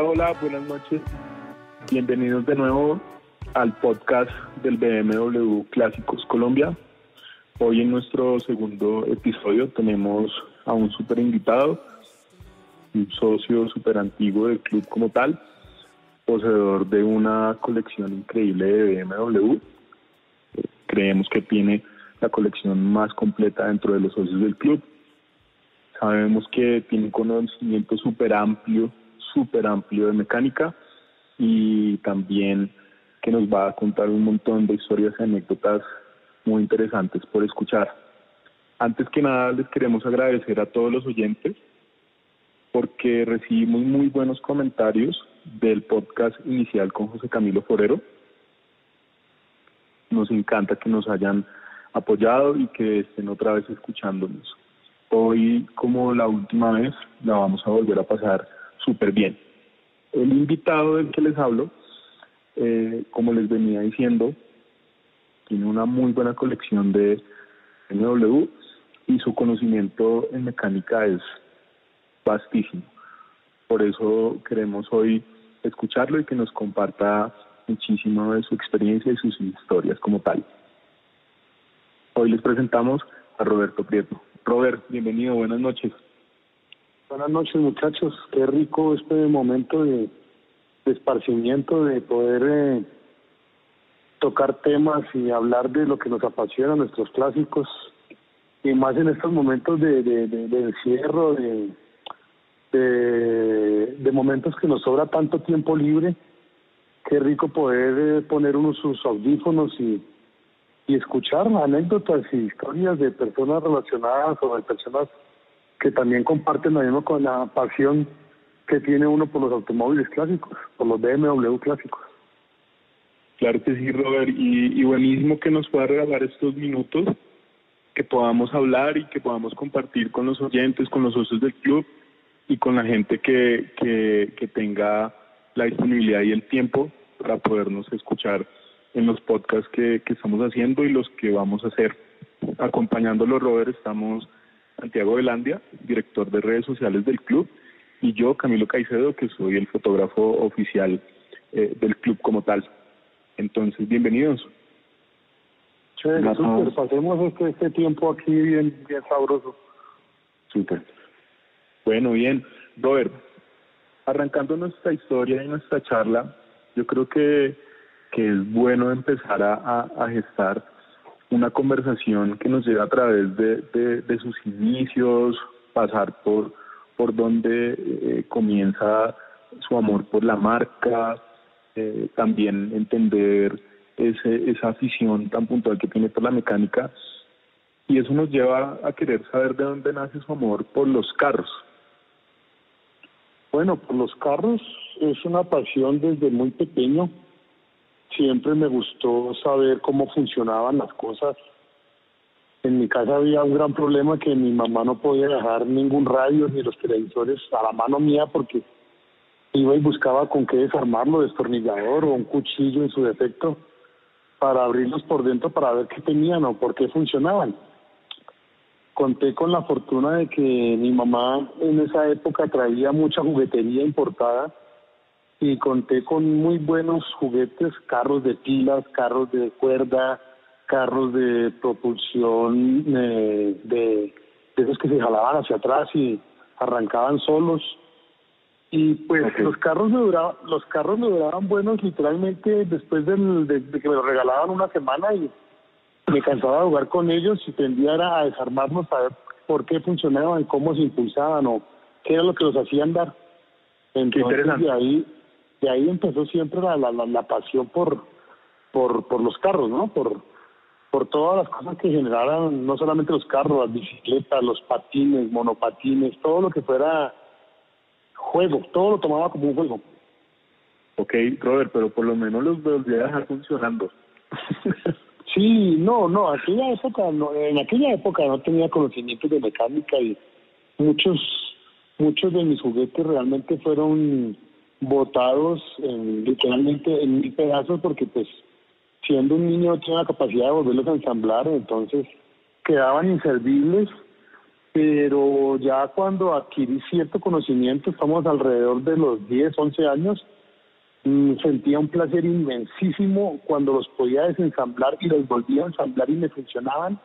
Hola, buenas noches. Bienvenidos de nuevo al podcast del BMW Clásicos Colombia. Hoy en nuestro segundo episodio tenemos a un super invitado, un socio súper antiguo del club como tal, poseedor de una colección increíble de BMW. Creemos que tiene la colección más completa dentro de los socios del club. Sabemos que tiene un conocimiento súper amplio súper amplio de mecánica y también que nos va a contar un montón de historias y anécdotas muy interesantes por escuchar. Antes que nada les queremos agradecer a todos los oyentes porque recibimos muy buenos comentarios del podcast inicial con José Camilo Forero. Nos encanta que nos hayan apoyado y que estén otra vez escuchándonos. Hoy, como la última vez, la vamos a volver a pasar súper bien. El invitado del que les hablo, eh, como les venía diciendo, tiene una muy buena colección de MW y su conocimiento en mecánica es vastísimo. Por eso queremos hoy escucharlo y que nos comparta muchísimo de su experiencia y sus historias como tal. Hoy les presentamos a Roberto Prieto. Robert, bienvenido, buenas noches. Buenas noches muchachos, qué rico este momento de, esparcimiento, de poder eh, tocar temas y hablar de lo que nos apasiona, nuestros clásicos, y más en estos momentos de, encierro, de, momentos que nos sobra tanto tiempo libre, qué rico poder eh, poner uno sus audífonos y, y escuchar anécdotas y historias de personas relacionadas o de personas que también comparten lo mismo con la pasión que tiene uno por los automóviles clásicos, por los BMW clásicos. Claro que sí, Robert, y, buenísimo que nos pueda regalar estos minutos, que podamos hablar y que podamos compartir con los oyentes, con los socios del club y con la gente que, que, tenga la disponibilidad y el tiempo para podernos escuchar en los podcasts que, que estamos haciendo y los que vamos a hacer. Acompañándolo, Robert, estamos Santiago Velandia, director de redes sociales del club, y yo, Camilo Caicedo, que soy el fotógrafo oficial eh, del club como tal. Entonces, bienvenidos. Chévere, super, pasemos este, este tiempo aquí bien, bien sabroso. Súper. Bueno, bien. Robert, arrancando nuestra historia y nuestra charla, yo creo que, que es bueno empezar a, a gestar una conversación que nos lleva a través de, de, sus inicios, pasar por, por donde eh, comienza su amor por la marca, eh, también entender ese, esa afición tan puntual que tiene por la mecánica. Y eso nos lleva a querer saber de dónde nace su amor por los carros. Bueno, por los carros es una pasión desde muy pequeño siempre me gustó saber cómo funcionaban las cosas. En mi casa había un gran problema que mi mamá no podía dejar ningún radio ni los televisores a la mano mía porque iba y buscaba con qué desarmarlo, destornillador o un cuchillo en su defecto, para abrirlos por dentro para ver qué tenían o por qué funcionaban. Conté con la fortuna de que mi mamá en esa época traía mucha juguetería importada y conté con muy buenos juguetes, carros de pilas, carros de cuerda, carros de propulsión eh, de, esos que se jalaban hacia atrás y arrancaban solos. Y pues los carros me duraban, los carros me duraban buenos literalmente después del, de, que me los regalaban una semana y me cansaba de jugar con ellos y tendía a desarmarlos a ver por qué funcionaban, cómo se impulsaban o qué era lo que los hacían dar. Entonces de ahí de ahí empezó siempre la, la, la, pasión por, por, por los carros, ¿no? Por, por todas las cosas que generaran, no solamente los carros, las bicicletas, los patines, monopatines, todo lo que fuera juego, todo lo tomaba como un juego. Ok, Robert, pero por lo menos los volví a dejar funcionando. sí, no, no, aquella época, no, en aquella época no tenía conocimientos de mecánica y muchos, muchos de mis juguetes realmente fueron botados en, literalmente en mil pedazos porque pues siendo un niño no tenía la capacidad de volverlos a ensamblar, entonces quedaban inservibles pero ya cuando adquirí cierto conocimiento, estamos alrededor de los 10, 11 años, mm, sentía un placer inmensísimo cuando los podía desensamblar y los volvía a ensamblar y me funcionaban.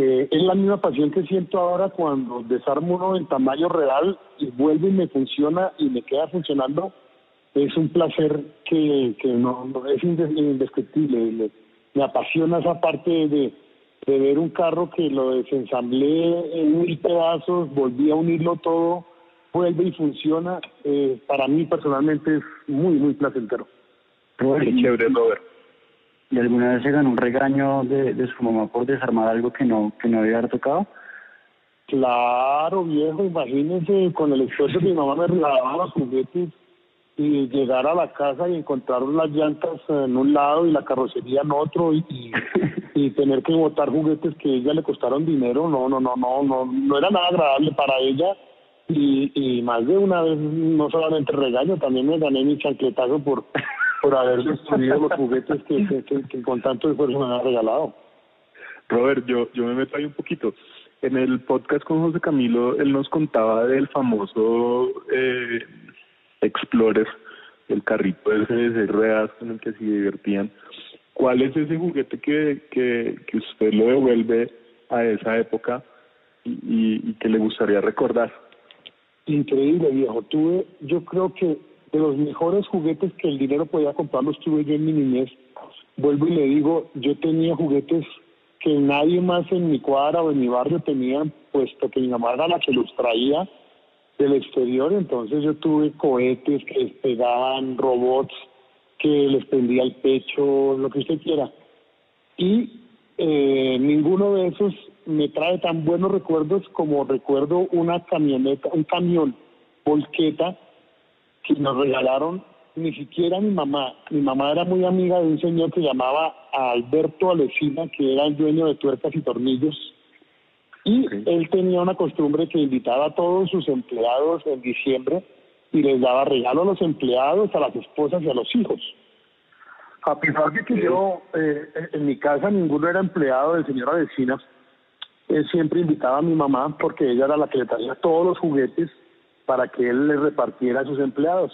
Eh, es la misma pasión que siento ahora cuando desarmo uno en tamaño real y vuelve y me funciona y me queda funcionando. Es un placer que, no, es indescriptible. Me apasiona esa parte de ver un carro que lo desensamblé en mil pedazos, volví a unirlo todo, vuelve y funciona, eh, para mí personalmente es muy, muy placentero. Qué chévere, Robert. ¿Y alguna vez se ganó un regaño de, de su mamá por desarmar algo que no, que no había tocado? Claro, viejo, imagínense con el esfuerzo que mi mamá me regalaba los juguetes y llegar a la casa y encontrar las llantas en un lado y la carrocería en otro y, y, tener que botar juguetes que a ella le costaron dinero, no, no, no, no, no, no era nada agradable para ella y, y más de una vez no solamente regaño, también me gané mi chancletazo por, por haber destruido los juguetes que, que, con tanto esfuerzo me han regalado. Robert, yo, yo me meto ahí un poquito. En el podcast con José Camilo, él nos contaba del famoso eh, Explorer, el carrito ese de ruedas con el que se divertían. ¿Cuál es ese juguete que, que, que usted lo devuelve a esa época y, y, que le gustaría recordar? Increíble, viejo. Tuve, yo creo que de los mejores juguetes que el dinero podía comprar los tuve yo en mi niñez. Vuelvo y le digo, yo tenía juguetes que nadie más en mi cuadra o en mi barrio tenía, puesto que mi mamá era la que los traía del exterior, entonces yo tuve cohetes que despegaban, robots que les prendía el pecho, lo que usted quiera. Y eh, ninguno de esos me trae tan buenos recuerdos como recuerdo una camioneta, un camión, volqueta, que nos regalaron ni siquiera mi mamá. Mi mamá era muy amiga de un señor que llamaba Alberto Alesina, que era el dueño de tuercas y tornillos y él tenía una costumbre que invitaba a todos sus empleados en diciembre y les daba regalo a los empleados, a las esposas y a los hijos. A pesar de que yo, eh, en mi casa ninguno era empleado del señor Avecina, él siempre invitaba a mi mamá porque ella era la que le traía todos los juguetes para que él le repartiera a sus empleados.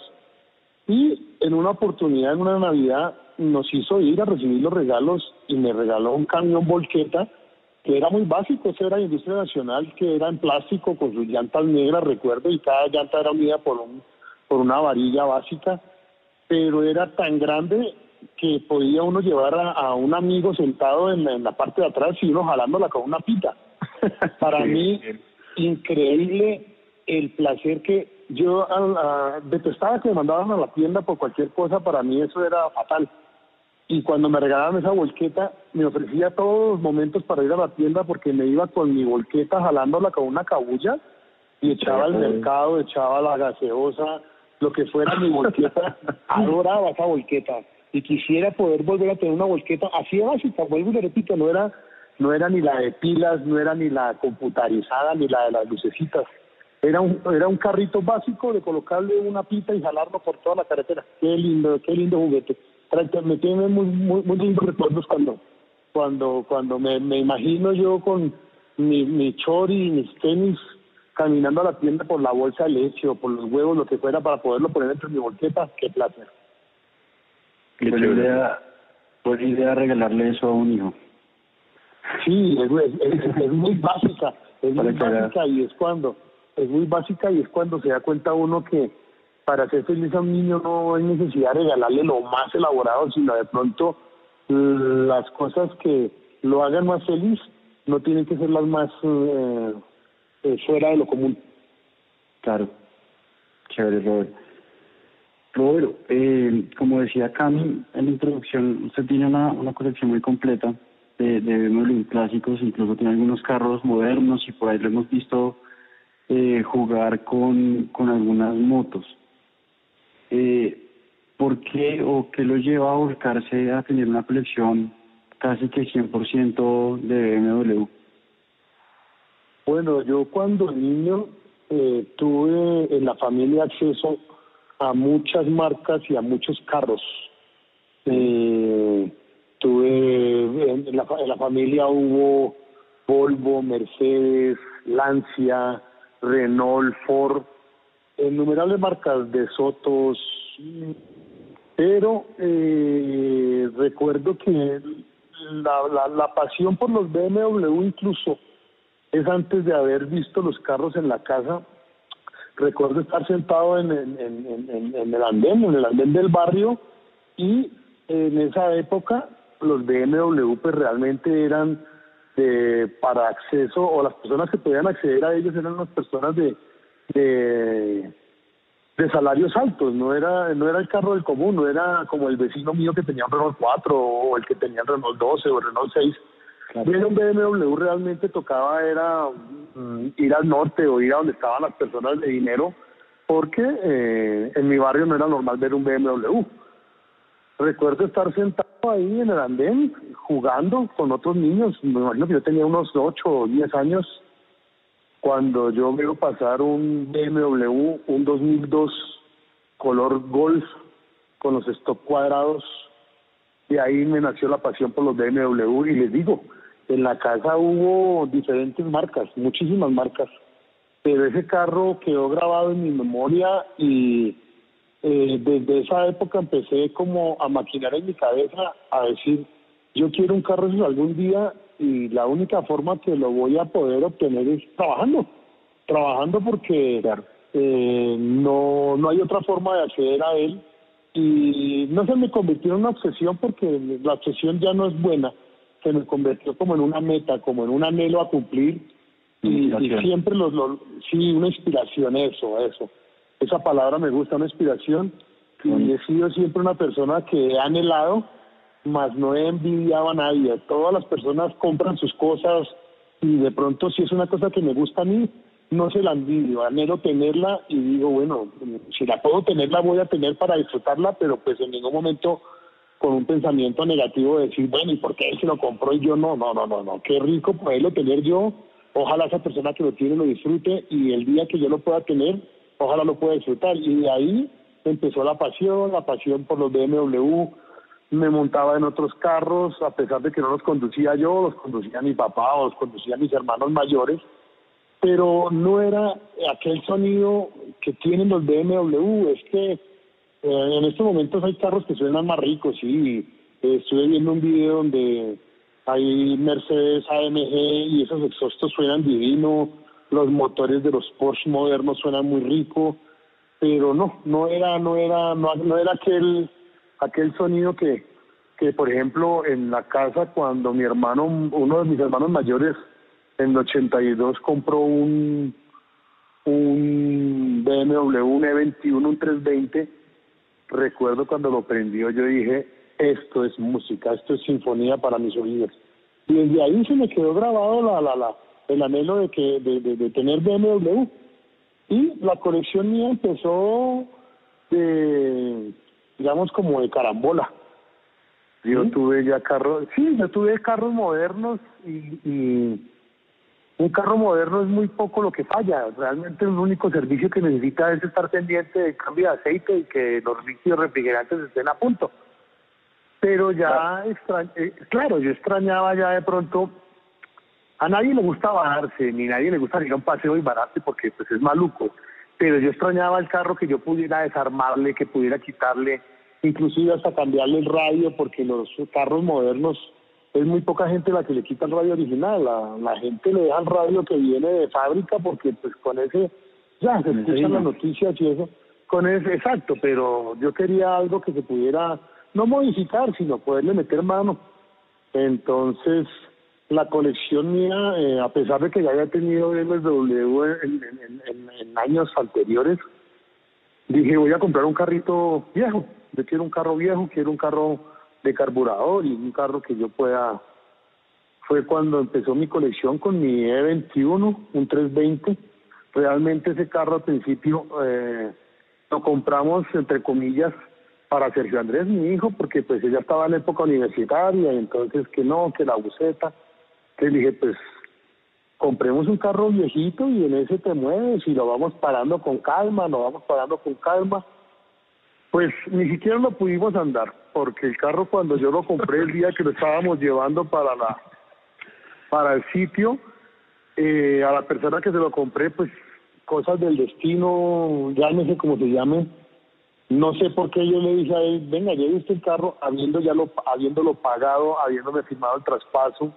Y en una oportunidad, en una Navidad, nos hizo ir a recibir los regalos y me regaló un camión volqueta que era muy básico, ese era industria nacional, que era en plástico con sus llantas negras, recuerdo, y cada llanta era unida por, un, por una varilla básica, pero era tan grande que podía uno llevar a, un amigo sentado en, la parte de atrás y uno jalándola con una pita. Para mí, increíble el placer que yo detestaba que me mandaban a la tienda por cualquier cosa, para mí eso era fatal. Y cuando me regalaban esa volqueta me ofrecía todos los momentos para ir a la tienda porque me iba con mi volqueta jalándola con una cabulla y echaba al mercado, echaba la gaseosa, lo que fuera mi volqueta, adoraba esa volqueta. Y quisiera poder volver a tener una volqueta. Así de básica, vuelvo y le repito, no era, no era ni la de pilas, no era ni la computarizada, ni la de las lucecitas, era un, era un carrito básico de colocarle una pita y jalarlo por toda la carretera, qué lindo, qué lindo juguete me tiene muy, muy, muy lindos recuerdos cuando, cuando, cuando me, me imagino yo con mi, mi chori y mis tenis caminando a la tienda por la bolsa de leche o por los huevos, lo que fuera, para poderlo poner dentro de mi bolqueta, qué placer. Qué buena idea, buena idea regalarle eso a un hijo. Sí, es, es, muy básica, es muy básica y es cuando, es muy básica y es cuando se da cuenta uno que para hacer feliz a un niño no hay necesidad de regalarle lo más elaborado, sino de pronto las cosas que lo hagan más feliz no tienen que ser las más eh, eh, fuera de lo común. Claro, chévere, Robert. Robert, eh, como decía Cami en la introducción, usted tiene una, una colección muy completa de, de clásicos, incluso tiene algunos carros modernos y por ahí lo hemos visto eh, jugar con, con algunas motos eh, ¿por qué o qué lo lleva a volcarse a tener una colección casi que 100% de BMW? Bueno, yo cuando niño eh, tuve en la familia acceso a muchas marcas y a muchos carros. Eh, tuve en la, en la familia hubo Volvo, Mercedes, Lancia, Renault, Ford, innumerables marcas de Sotos, pero eh, recuerdo que la, la, pasión por los BMW incluso es antes de haber visto los carros en la casa. Recuerdo estar sentado en, en, en, en el andén, en el andén del barrio, y en esa época los BMW pues realmente eran de, para acceso, o las personas que podían acceder a ellos eran las personas de, de de salarios altos, no era no era el carro del común, no era como el vecino mío que tenía un Renault 4 o el que tenía el Renault 12 o el Renault 6. Claro. un BMW realmente tocaba era mm, ir al norte o ir a donde estaban las personas de dinero, porque eh, en mi barrio no era normal ver un BMW. Recuerdo estar sentado ahí en el andén jugando con otros niños, me imagino que yo tenía unos 8 o 10 años, cuando yo veo pasar un BMW, un 2002 color Golf con los stop cuadrados, y ahí me nació la pasión por los BMW y les digo, en la casa hubo diferentes marcas, muchísimas marcas, pero ese carro quedó grabado en mi memoria y eh, desde esa época empecé como a maquinar en mi cabeza, a decir, yo quiero un carro algún día y la única forma que lo voy a poder obtener es trabajando, trabajando porque eh, no, no hay otra forma de acceder a él. Y no se me convirtió en una obsesión porque la obsesión ya no es buena, se me convirtió como en una meta, como en un anhelo a cumplir. Y, siempre los, los, sí, una inspiración, eso, eso, esa palabra me gusta, una inspiración y he sido siempre una persona que ha anhelado más no he envidiado a nadie. Todas las personas compran sus cosas y de pronto si es una cosa que me gusta a mí, no se la envidio, anhelo tenerla y digo, bueno, si la puedo tener, la voy a tener para disfrutarla, pero pues en ningún momento con un pensamiento negativo de decir, bueno, ¿y por qué él se lo compró y yo no? No, no, no, no, qué rico poderlo tener yo, ojalá esa persona que lo tiene lo disfrute y el día que yo lo pueda tener, ojalá lo pueda disfrutar. Y de ahí empezó la pasión, la pasión por los BMW, me montaba en otros carros, a pesar de que no los conducía yo, los conducía mi papá o los conducía mis hermanos mayores, pero no era aquel sonido que tienen los BMW, es que eh, en estos momentos hay carros que suenan más ricos, sí, estuve viendo un video donde hay Mercedes AMG y esos exhaustos suenan divino, los motores de los Porsche modernos suenan muy rico, pero no, no era, no era, no, era aquel aquel sonido que, que, por ejemplo, en la casa cuando mi hermano, uno de mis hermanos mayores, en el 82 compró un, un BMW, un E21, un 320, recuerdo cuando lo prendió, yo dije, esto es música, esto es sinfonía para mis oídos. Y desde ahí se me quedó grabado la, la, la, el anhelo de, que, de, de, de tener BMW. Y la colección mía empezó de digamos como de carambola. Yo tuve ya carros, sí, yo tuve carros modernos y, y, un carro moderno es muy poco lo que falla. Realmente el único servicio que necesita es estar pendiente del cambio de aceite y que los líquidos refrigerantes estén a punto. Pero ya, eh, claro, yo extrañaba ya de pronto, a nadie le gusta bajarse, ni a nadie le gusta ir a un paseo y bararse porque pues es maluco. Pero yo extrañaba el carro que yo pudiera desarmarle, que pudiera quitarle, inclusive hasta cambiarle el radio, porque los carros modernos es muy poca gente la que le quita el radio original, la, la gente le deja el radio que viene de fábrica porque pues con ese ya se escuchan las noticias y eso, con ese exacto, pero yo quería algo que se pudiera no modificar, sino poderle meter mano. Entonces, la colección mía, eh, a pesar de que ya había tenido BMW en, años anteriores, dije voy a comprar un carrito viejo. Yo quiero un carro viejo, quiero un carro de carburador y un carro que yo pueda. Fue cuando empezó mi colección con mi E21, un 320. Realmente ese carro al principio eh, lo compramos, entre comillas, para Sergio Andrés, mi hijo, porque pues ella estaba en la época universitaria, entonces que no, que la buceta. Entonces dije, pues compremos un carro viejito y en ese te mueves y lo vamos parando con calma, lo vamos parando con calma. Pues ni siquiera lo pudimos andar, porque el carro cuando yo lo compré el día que lo estábamos llevando para la para el sitio. Eh, a la persona que se lo compré, pues cosas del destino, sé cómo se llame. No sé por qué yo le dije a él, venga, lleve usted el carro, habiendo ya lo, habiéndolo pagado, habiéndome firmado el traspaso.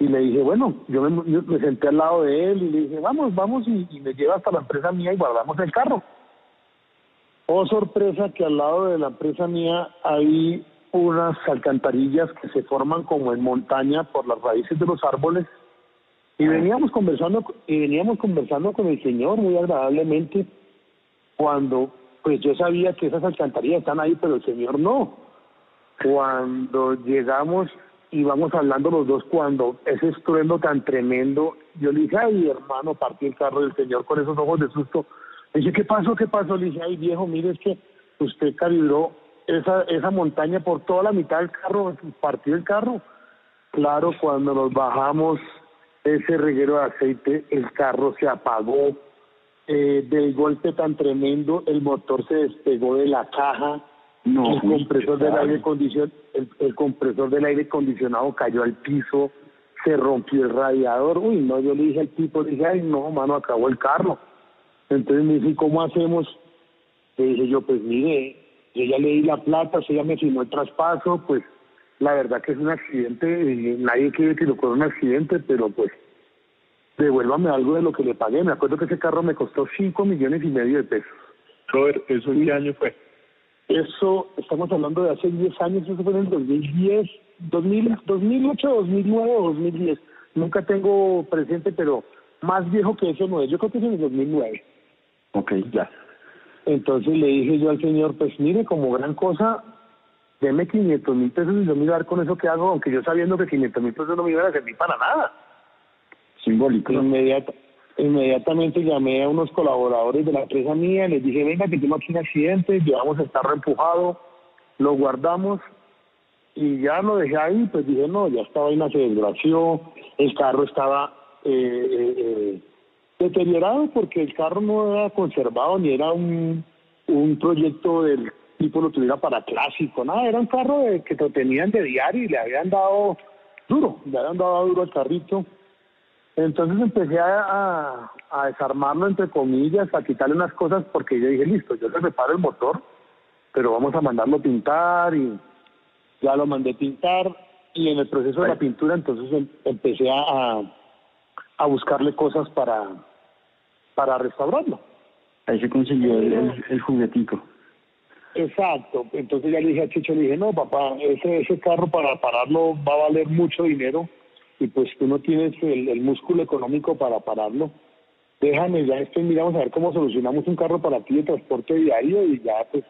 Y le dije, bueno, yo me, senté al lado de él y le dije, vamos, vamos y, y me lleva hasta la empresa mía y guardamos el carro. Oh, sorpresa que al lado de la empresa mía hay unas alcantarillas que se forman como en montaña por las raíces de los árboles. Y veníamos conversando y veníamos conversando con el señor muy agradablemente cuando pues yo sabía que esas alcantarillas están ahí pero el señor no. Cuando llegamos y vamos hablando los dos cuando ese estruendo tan tremendo yo le dije ay hermano partí el carro del señor con esos ojos de susto le dije qué pasó qué pasó le dije ay viejo mire es que usted calibró esa, esa montaña por toda la mitad del carro, partió el carro. Claro, cuando nos bajamos ese reguero de aceite, el carro se apagó. Eh, del golpe tan tremendo, el motor se despegó de la caja. No, el compresor del aire acondicionado, el, compresor del aire acondicionado cayó al piso, se rompió el radiador. Uy, no, yo le dije al tipo, le dije, ay, no, mano, acabó el carro. Entonces me dice, ¿cómo hacemos? Le dije yo, pues mire, yo ya le di la plata, si ella me firmó el traspaso, pues la verdad que es un accidente, y nadie quiere que lo ocurra un accidente, pero pues devuélvame algo de lo que le pagué. Me acuerdo que ese carro me costó 5 millones y medio de pesos. Robert, ¿eso en qué año fue? Eso, estamos hablando de hace 10 años, eso fue en el 2010, 2000, 2008, 2009 o 2010. Nunca tengo presente, pero más viejo que eso no es. Yo creo que es en el 2009. Ok, ya. Entonces le dije yo al señor, pues mire, como gran cosa, deme 500 mil pesos y yo me iba a dar con eso que hago, aunque yo sabiendo que 500 mil pesos no me iban a servir para nada. Simbólico. Inmediatamente llamé a unos colaboradores de la empresa mía, les dije, venga, que tengo aquí un accidente, llevamos el carro empujado, lo guardamos y ya lo dejé ahí, pues dije, no, ya esta vaina se desgració, el carro estaba... Eh, eh, eh deteriorado porque el carro no era conservado ni era un, un proyecto del tipo lo tuviera para clásico, nada, era un carro de, que lo tenían de diario y le habían dado duro, le habían dado duro al carrito. Entonces empecé a, a, desarmarlo, entre comillas, a quitarle unas cosas porque yo dije, listo, yo le reparo el motor, pero vamos a mandarlo pintar y ya lo mandé pintar y en el proceso de la pintura entonces em, empecé a, a buscarle cosas para, para restaurarlo. Ahí se consiguió el, el, juguetico. Exacto, entonces ya le dije a Chicho, le dije, no papá, ese, ese carro para pararlo va a valer mucho dinero y pues tú no tienes el, músculo económico para pararlo. Déjame, ya estoy, miramos a ver cómo solucionamos un carro para ti de transporte diario y ya pues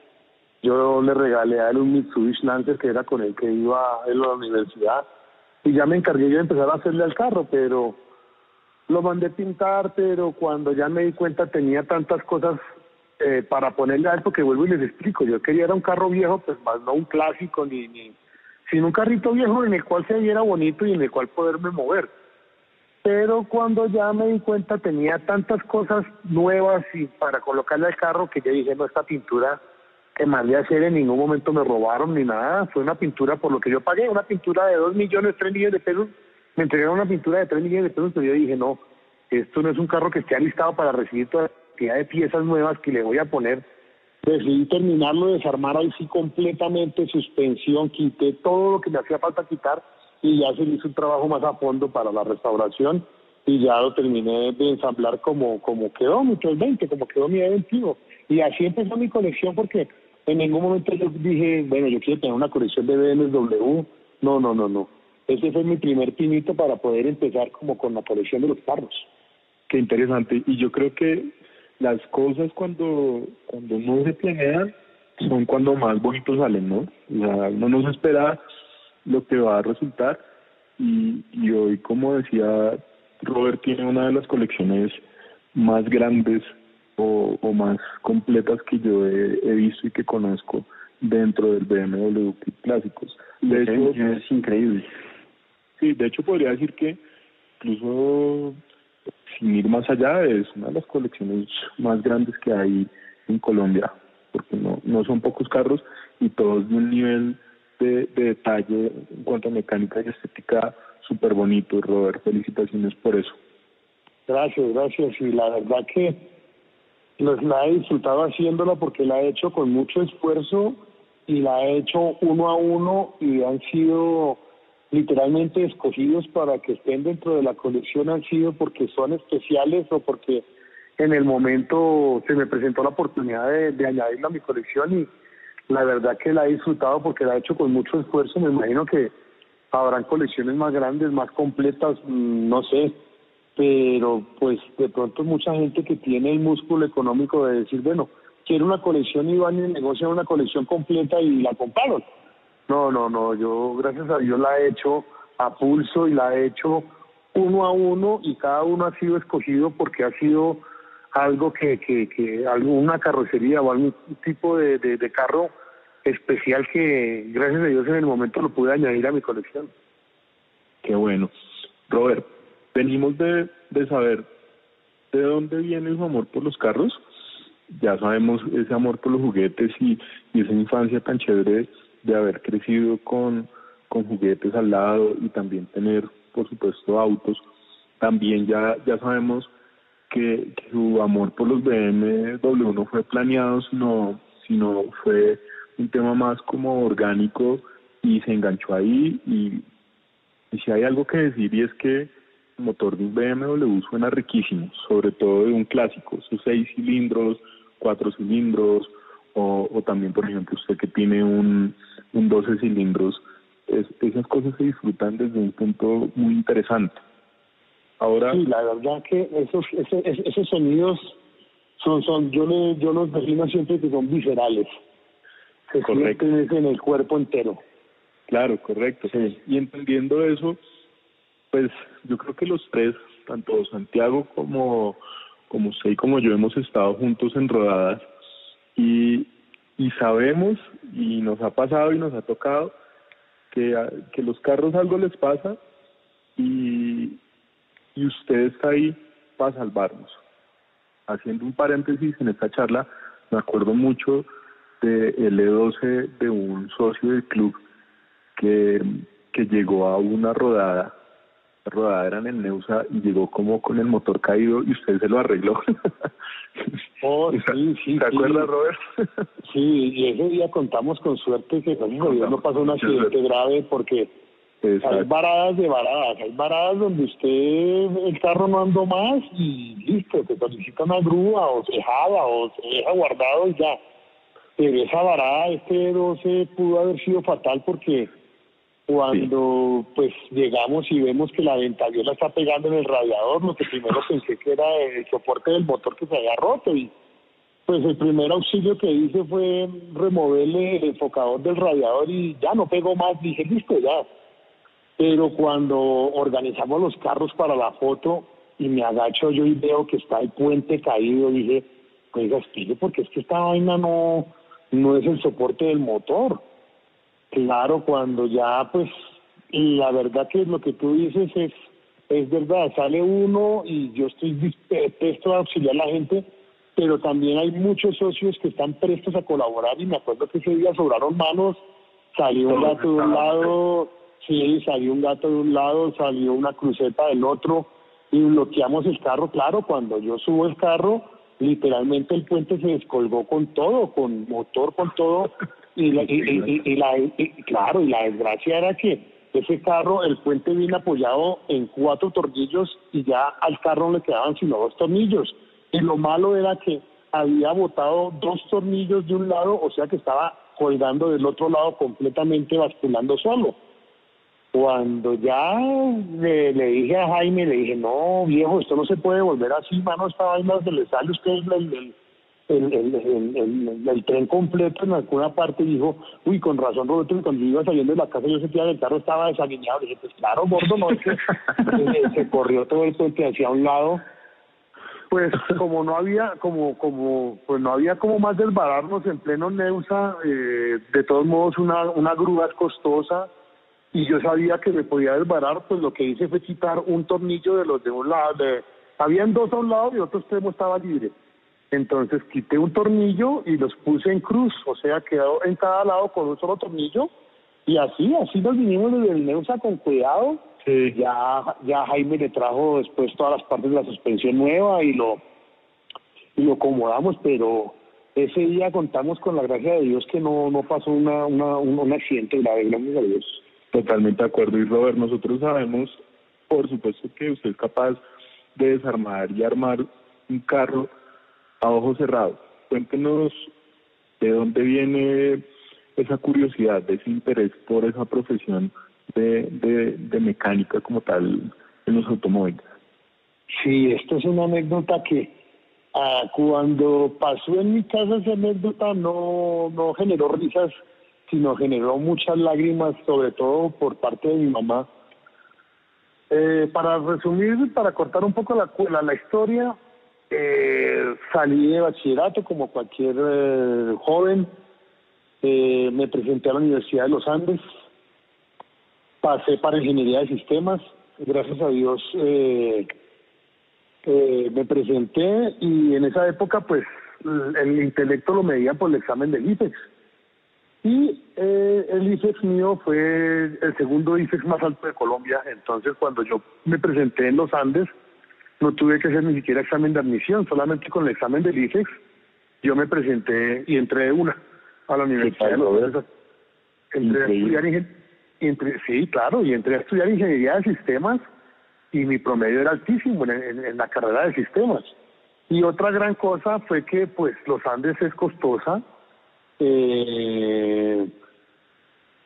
yo le regalé a él un Mitsubishi Lancer que era con el que iba a la universidad y ya me encargué yo de empezar a hacerle al carro, pero lo mandé pintar, pero cuando ya me di cuenta tenía tantas cosas eh, para ponerle a él, porque vuelvo y les explico, yo quería un carro viejo, pues más no un clásico, ni, ni sino un carrito viejo en el cual se viera bonito y en el cual poderme mover. Pero cuando ya me di cuenta tenía tantas cosas nuevas y para colocarle al carro que ya dije, no, esta pintura que mandé a hacer en ningún momento me robaron ni nada, fue una pintura por lo que yo pagué, una pintura de dos millones, tres millones de pesos me entregaron una pintura de 3 millones de pesos, pero yo dije, no, esto no es un carro que esté alistado para recibir toda la cantidad de piezas nuevas que le voy a poner. Decidí terminarlo, desarmar ahí sí completamente, suspensión, quité todo lo que me hacía falta quitar y ya se hizo un trabajo más a fondo para la restauración y ya lo terminé de ensamblar como, como quedó mi 20, como quedó mi E21. Y así empezó mi colección porque en ningún momento yo dije, bueno, yo quiero tener una colección de BMW. No, no, no, no. Ese fue mi primer pinito para poder empezar como con la colección de los carros. Qué interesante. Y yo creo que las cosas cuando, cuando no se planean son cuando más bonitos salen, ¿no? O sea, uno no se espera lo que va a resultar. Y, y hoy, como decía Robert, tiene una de las colecciones más grandes o, o más completas que yo he, he visto y que conozco dentro del BMW Clásicos. De hecho, es increíble. Sí, de hecho podría decir que incluso sin ir más allá es una de las colecciones más grandes que hay en Colombia, porque no, no son pocos carros y todos de un nivel de, de detalle en cuanto a mecánica y estética súper bonito, Robert. Felicitaciones por eso. Gracias, gracias. Y la verdad que los, la he disfrutado haciéndola porque la he hecho con mucho esfuerzo y la he hecho uno a uno y han sido literalmente escogidos para que estén dentro de la colección han sido porque son especiales o porque en el momento se me presentó la oportunidad de, de añadirla a mi colección y la verdad que la he disfrutado porque la he hecho con mucho esfuerzo. Me imagino que habrán colecciones más grandes, más completas, mm, no sé, pero pues de pronto mucha gente que tiene el músculo económico de decir, bueno, quiero una colección y van y negocian una colección completa y la compraron. No, no, no, yo gracias a Dios la he hecho a pulso y la he hecho uno a uno y cada uno ha sido escogido porque ha sido algo que, que, que alguna carrocería o algún tipo de, de, de carro especial que gracias a Dios en el momento lo pude añadir a mi colección. Qué bueno. Robert, venimos de, de saber de dónde viene su amor por los carros. Ya sabemos ese amor por los juguetes y, y esa infancia tan chévere de haber crecido con, con juguetes al lado y también tener, por supuesto, autos. También ya, ya sabemos que, su amor por los BMW no fue planeado, sino, sino fue un tema más como orgánico y se enganchó ahí y, y si hay algo que decir y es que el motor de un BMW suena riquísimo, sobre todo de un clásico, sus seis cilindros, cuatro cilindros, o, o también, por ejemplo, usted que tiene un, un 12 cilindros, es, esas cosas se disfrutan desde un punto muy interesante. Ahora, sí, la verdad que esos, esos, esos sonidos son, son, yo, le, yo los defino siempre que son viscerales se correcto. en el cuerpo entero. Claro, correcto. Sí. Y entendiendo eso, pues yo creo que los tres, tanto Santiago como, como usted y como yo, hemos estado juntos en rodadas y, y sabemos y nos ha pasado y nos ha tocado que, que los carros algo les pasa y, y usted está ahí para salvarnos. Haciendo un paréntesis en esta charla, me acuerdo mucho de L12 de un socio del club que, que llegó a una rodada, era en el Neusa y llegó como con el motor caído y usted se lo arregló. Oh, sí, sí. ¿Te acuerdas, Robert? sí, y ese día contamos con suerte que no pasó un accidente grave porque Exacto. hay varadas de varadas, hay varadas donde usted, el carro no andó más y listo, te solicita una grúa o se jala o se deja guardado y ya pero esa varada este 12 pudo haber sido fatal porque cuando pues llegamos y vemos que la ventaviola está pegando en el radiador, lo que primero pensé que era el soporte del motor que se había roto y pues el primer auxilio que hice fue removerle el enfocador del radiador y ya no pegó más, dije listo ya. Pero cuando organizamos los carros para la foto y me agacho yo y veo que está el puente caído, dije, oiga, explique porque es que esta vaina no, no es el soporte del motor. Claro, cuando ya pues la verdad que lo que tú dices es es verdad, sale uno y yo estoy dispuesto a auxiliar a la gente, pero también hay muchos socios que están prestos a colaborar y me acuerdo que ese día sobraron manos, salió un gato de un lado, sí, salió un gato de un lado, salió una cruceta del otro y bloqueamos el carro, claro, cuando yo subo el carro, literalmente el puente se descolgó con todo, con motor, con todo, y, la, y, y, y la, claro, y la desgracia era que ese carro, el puente vino apoyado en cuatro tornillos y ya al carro le quedaban sino dos tornillos. Y lo malo era que había botado dos tornillos de un lado, o sea que estaba colgando del otro lado completamente basculando solo. Cuando ya le, dije a Jaime, le dije, no, viejo, esto no se puede volver así, mano, esta vaina se le sale usted el, el, el, el, el, el, tren completo en alguna parte dijo, uy, con razón, Roberto, cuando yo iba saliendo de la casa yo sentía que el carro estaba desalineado. Le dije, pues claro, gordo, no, es que se, se corrió todo el puente hacia un lado. Pues como no había, como, como, pues no había como más desbararnos en pleno Neusa, eh, de todos modos una, una grúa es costosa, y yo sabía que me podía desbarar, pues lo que hice fue quitar un tornillo de los de un lado, de, habían dos a un lado y otro extremo estaba libre. Entonces quité un tornillo y los puse en cruz, o sea, quedó en cada lado con un solo tornillo y así, así nos vinimos desde el Neusa con cuidado ya, ya Jaime le trajo después todas las partes de la suspensión nueva y lo, y lo acomodamos, pero ese día contamos con la gracia de Dios que no, no pasó una, una, un, accidente grave, gracias a Dios. Totalmente de acuerdo. Y Robert, nosotros sabemos, por supuesto, que usted es capaz de desarmar y armar un carro a ojos cerrados. Cuéntenos de dónde viene esa curiosidad, ese interés por esa profesión de, de, mecánica como tal en los automóviles. Sí, esto es una anécdota que ah, cuando pasó en mi casa esa anécdota no, no generó risas, sino generó muchas lágrimas, sobre todo por parte de mi mamá. Eh, para resumir, para cortar un poco la, la, la historia, eh, salí de bachillerato como cualquier eh, joven, eh, me presenté a la Universidad de los Andes, pasé para Ingeniería de Sistemas, gracias a Dios eh, me presenté y en esa época pues el intelecto lo medía por el examen del IFEX. Y eh, el IFEX mío fue el segundo IFEX más alto de Colombia, entonces cuando yo me presenté en los Andes, no tuve que hacer ni siquiera examen de admisión, solamente con el examen del IFEX yo me presenté y entré de una a la Universidad de los Entré a estudiar entre, sí, claro, y entré a estudiar ingeniería de sistemas y mi promedio era altísimo en, la carrera de sistemas. Y otra gran cosa fue que pues los Andes es costosa. Eh,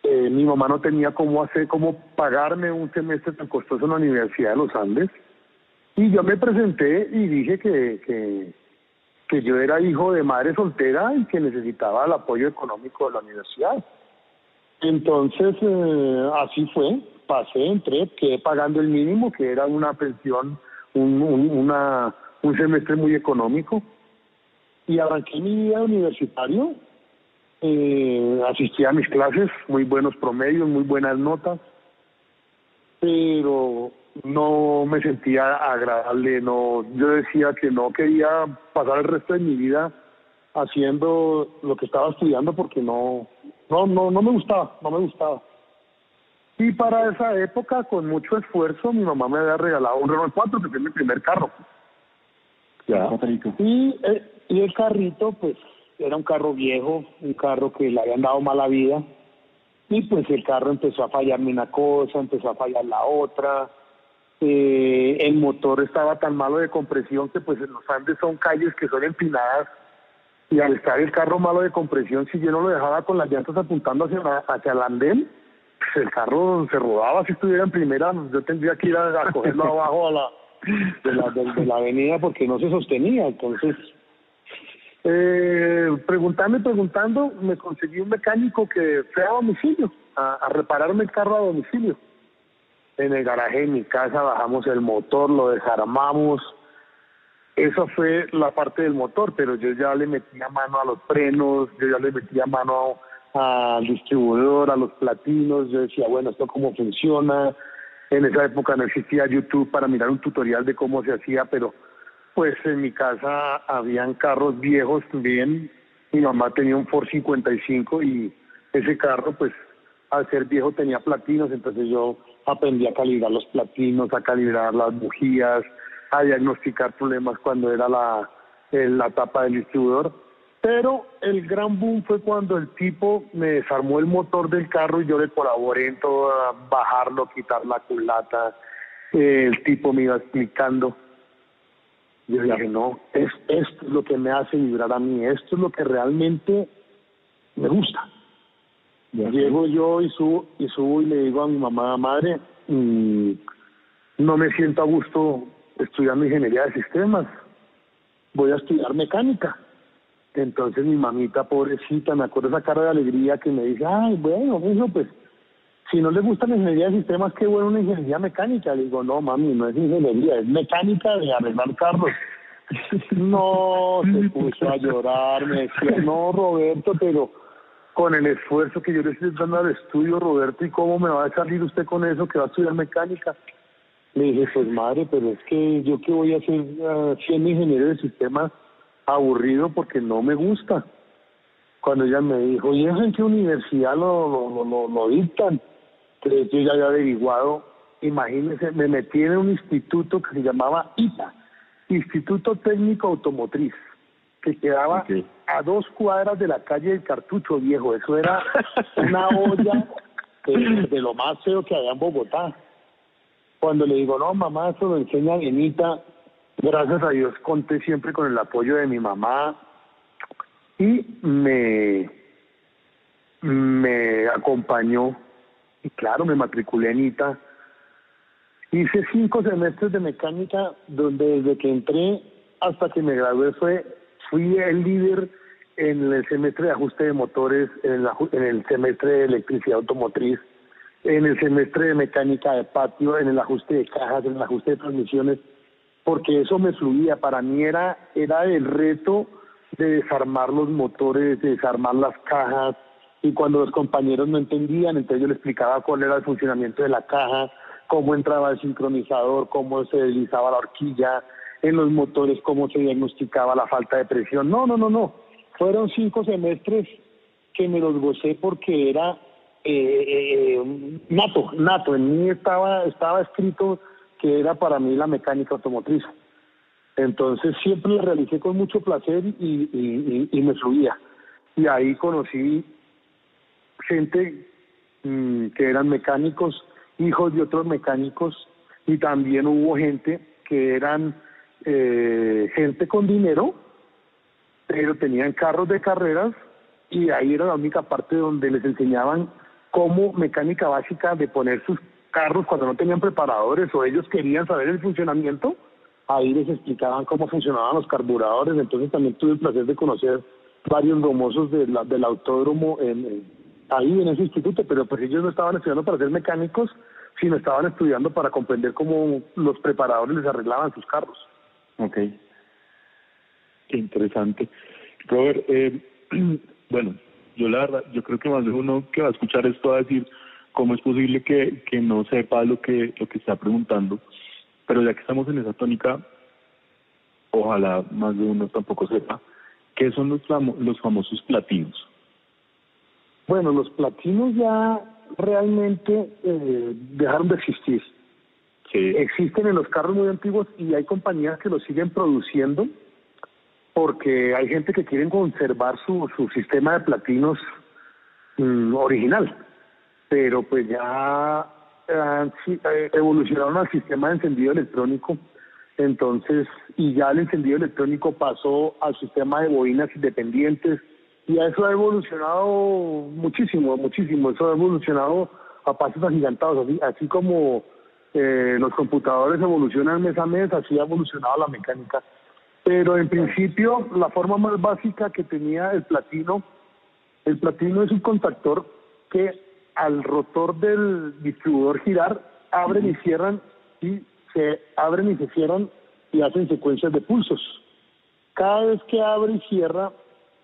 eh, mi mamá no tenía cómo hacer, cómo pagarme un semestre tan costoso en la Universidad de los Andes. Y yo me presenté y dije que, que, yo era hijo de madre soltera y que necesitaba el apoyo económico de la universidad. Entonces, eh, así fue, pasé, entré, quedé pagando el mínimo, que era una pensión, un, un, una, un semestre muy económico, y arranqué mi vida universitario, eh, asistí a mis clases, muy buenos promedios, muy buenas notas, pero no me sentía agradable, no, yo decía que no quería pasar el resto de mi vida haciendo lo que estaba estudiando porque no, no, no, no me gustaba, no me gustaba. Y para esa época, con mucho esfuerzo, mi mamá me había regalado un Renault 4, que fue mi primer carro. Ya. Y, eh, y el carrito, pues, era un carro viejo, un carro que le habían dado mala vida. Y pues el carro empezó a fallarme una cosa, empezó a fallar la otra. Eh, el motor estaba tan malo de compresión que pues en los Andes son calles que son empinadas y al estar el carro malo de compresión, si yo no lo dejaba con las llantas apuntando hacia, hacia el andén, pues el carro se rodaba si estuviera en primera, yo tendría que ir a, cogerlo abajo a la, de, la, de, la avenida porque no se sostenía. Entonces, eh, preguntando y preguntando, me conseguí un mecánico que fue a domicilio, a, a repararme el carro a domicilio. En el garaje de mi casa bajamos el motor, lo desarmamos, esa fue la parte del motor, pero yo ya le metía mano a los frenos, yo ya le metía mano al distribuidor, a los platinos, yo decía, bueno, esto cómo funciona. En esa época no existía YouTube para mirar un tutorial de cómo se hacía, pero pues en mi casa habían carros viejos también. Mi mamá tenía un Ford 55 y ese carro, pues al ser viejo tenía platinos, entonces yo aprendí a calibrar los platinos, a calibrar las bujías, a diagnosticar problemas cuando era la, la tapa del distribuidor. Pero el gran boom fue cuando el tipo me desarmó el motor del carro y yo le colaboré en todo, bajarlo, quitar la culata. el tipo me iba explicando. Yo dije, no, es, esto es lo que me hace vibrar a mí, esto es lo que realmente me gusta. Llego yo y subo, y subo y le digo a mi mamá, madre, mm, no me siento a gusto estudiando ingeniería de sistemas, voy a estudiar mecánica. Entonces mi mamita pobrecita, me acuerdo esa cara de alegría que me dice, ay, bueno, hijo, pues si no le gusta la ingeniería de sistemas, qué bueno una ingeniería mecánica. Le digo, no, mami, no es ingeniería, es mecánica de arreglar carros. no, se puso a llorar, me decía, no, Roberto, pero con el esfuerzo que yo le estoy dando al estudio, Roberto, ¿y cómo me va a salir usted con eso que va a estudiar mecánica? Le dije, pues madre, pero es que yo qué voy a hacer uh, siendo ingeniero de sistemas aburrido porque no me gusta. Cuando ella me dijo, ¿y eso en qué universidad lo, lo, lo, lo dictan? Entonces yo ya había averiguado imagínense, me metí en un instituto que se llamaba ITA, Instituto Técnico Automotriz, que quedaba a dos cuadras de la calle del Cartucho Viejo. Eso era una olla de, lo más feo que había en Bogotá. Cuando le digo, no, mamá, eso lo enseña Bienita, gracias a Dios conté siempre con el apoyo de mi mamá y me, me acompañó y claro, me matriculé en ITA. Hice cinco semestres de mecánica donde desde que entré hasta que me gradué fue, fui el líder en el semestre de ajuste de motores, en, en el semestre de electricidad automotriz, en el semestre de mecánica de patio, en el ajuste de cajas, en el ajuste de transmisiones, porque eso me fluía. Para mí era, era el reto de desarmar los motores, de desarmar las cajas, y cuando los compañeros no entendían, entonces yo les explicaba cuál era el funcionamiento de la caja, cómo entraba el sincronizador, cómo se deslizaba la horquilla, en los motores cómo se diagnosticaba la falta de presión. No, no, no, no. Fueron cinco semestres que me los gocé porque era eh, eh, nato, nato. En mí estaba, estaba escrito que era para mí la mecánica automotriz. Entonces siempre la realicé con mucho placer y, y me fluía. Y ahí conocí gente mm, que eran mecánicos, hijos de otros mecánicos, y también hubo gente que eran eh, gente con dinero, pero tenían carros de carreras y ahí era la única parte donde les enseñaban cómo mecánica básica de poner sus carros cuando no tenían preparadores o ellos querían saber el funcionamiento, ahí les explicaban cómo funcionaban los carburadores, entonces también tuve el placer de conocer varios gomosos del autódromo en, ahí en ese instituto, pero pues ellos no estaban estudiando para ser mecánicos, sino estaban estudiando para comprender cómo los preparadores les arreglaban sus carros. Ok. Interesante. Robert, eh, bueno, yo la verdad, yo creo que más de uno que va a escuchar esto va a decir cómo es posible que, que no sepa lo que, lo que está preguntando, pero ya que estamos en esa tónica, ojalá más de uno tampoco sepa qué son los, los famosos platinos. Bueno, los platinos ya realmente eh, dejaron de existir. Existen en los carros muy antiguos y hay compañías que los siguen produciendo porque hay gente que quiere conservar su, su sistema de platinos mm, original, pero pues ya eh, evolucionaron al sistema de encendido electrónico, entonces, y ya el encendido electrónico pasó al sistema de bobinas independientes, y eso ha evolucionado muchísimo, muchísimo, eso ha evolucionado a pasos agigantados, así como eh, los computadores evolucionan mes a mes, así ha evolucionado la mecánica. Pero en principio, la forma más básica que tenía el platino, el platino es un contactor que al rotor del distribuidor girar, abren y cierran y se abren y se cierran y hacen secuencias de pulsos. Cada vez que abre y cierra,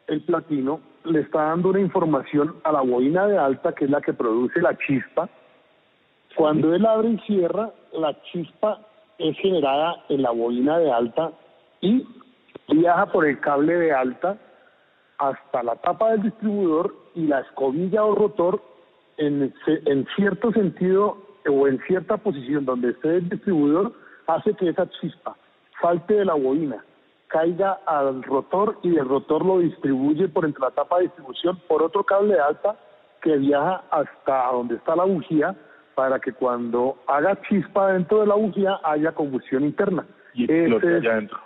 el platino le está dando una información a la bobina de alta, que es la que produce la chispa. Cuando él abre y cierra, la chispa es generada en la bobina de alta y viaja por el cable de alta hasta la tapa del distribuidor y la escobilla o rotor en, cierto sentido o en cierta posición donde esté el distribuidor hace que esa chispa salte de la bobina caiga al rotor y el rotor lo distribuye por entre la tapa de distribución por otro cable de alta que viaja hasta donde está la bujía para que cuando haga chispa dentro de la bujía haya combustión interna. Y explote allá adentro.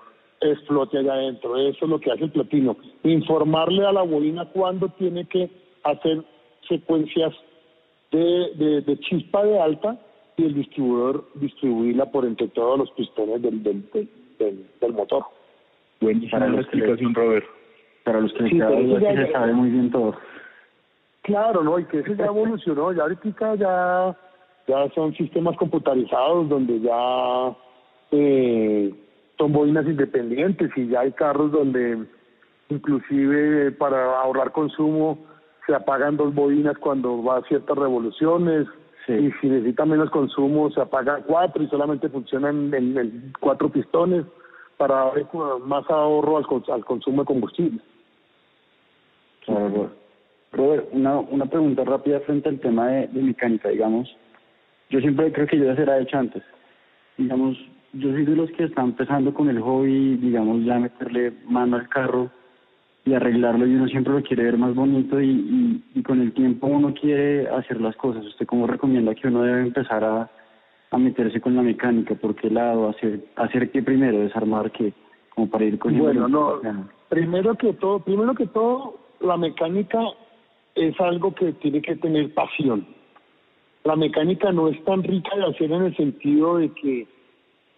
Explote allá adentro. Eso es lo que hace el platino. Informarle a la bobina cuándo tiene que hacer secuencias de, de, chispa de alta y el distribuidor distribuirla por entre todos los pistones del, del, del motor. Buenísima la explicación, Robert. Para los que sí, se sabe muy bien todo. Claro, ¿no? Y que eso ya evolucionó, ya ahorita ya, ya son sistemas computarizados donde ya eh, son bobinas independientes y ya hay carros donde inclusive para ahorrar consumo se apagan dos bobinas cuando va a ciertas revoluciones y si necesita menos consumo se apagan cuatro y solamente funcionan en cuatro pistones para dar más ahorro al, consumo de combustible. Robert, una, una pregunta rápida frente al tema de, mecánica, digamos. Yo siempre creo que yo ya será hecho antes. Digamos, yo soy de los que están empezando con el hobby, digamos, ya meterle mano al carro y arreglarlo y uno siempre lo quiere ver más bonito y, y, con el tiempo uno quiere hacer las cosas. ¿Usted cómo recomienda que uno debe empezar a, a meterse con la mecánica? ¿Por qué lado? ¿Hacer, hacer qué primero? ¿Desarmar qué? Como para ir con Bueno, no, primero que todo, primero que todo, la mecánica es algo que tiene que tener pasión. La mecánica no es tan rica de hacer en el sentido de que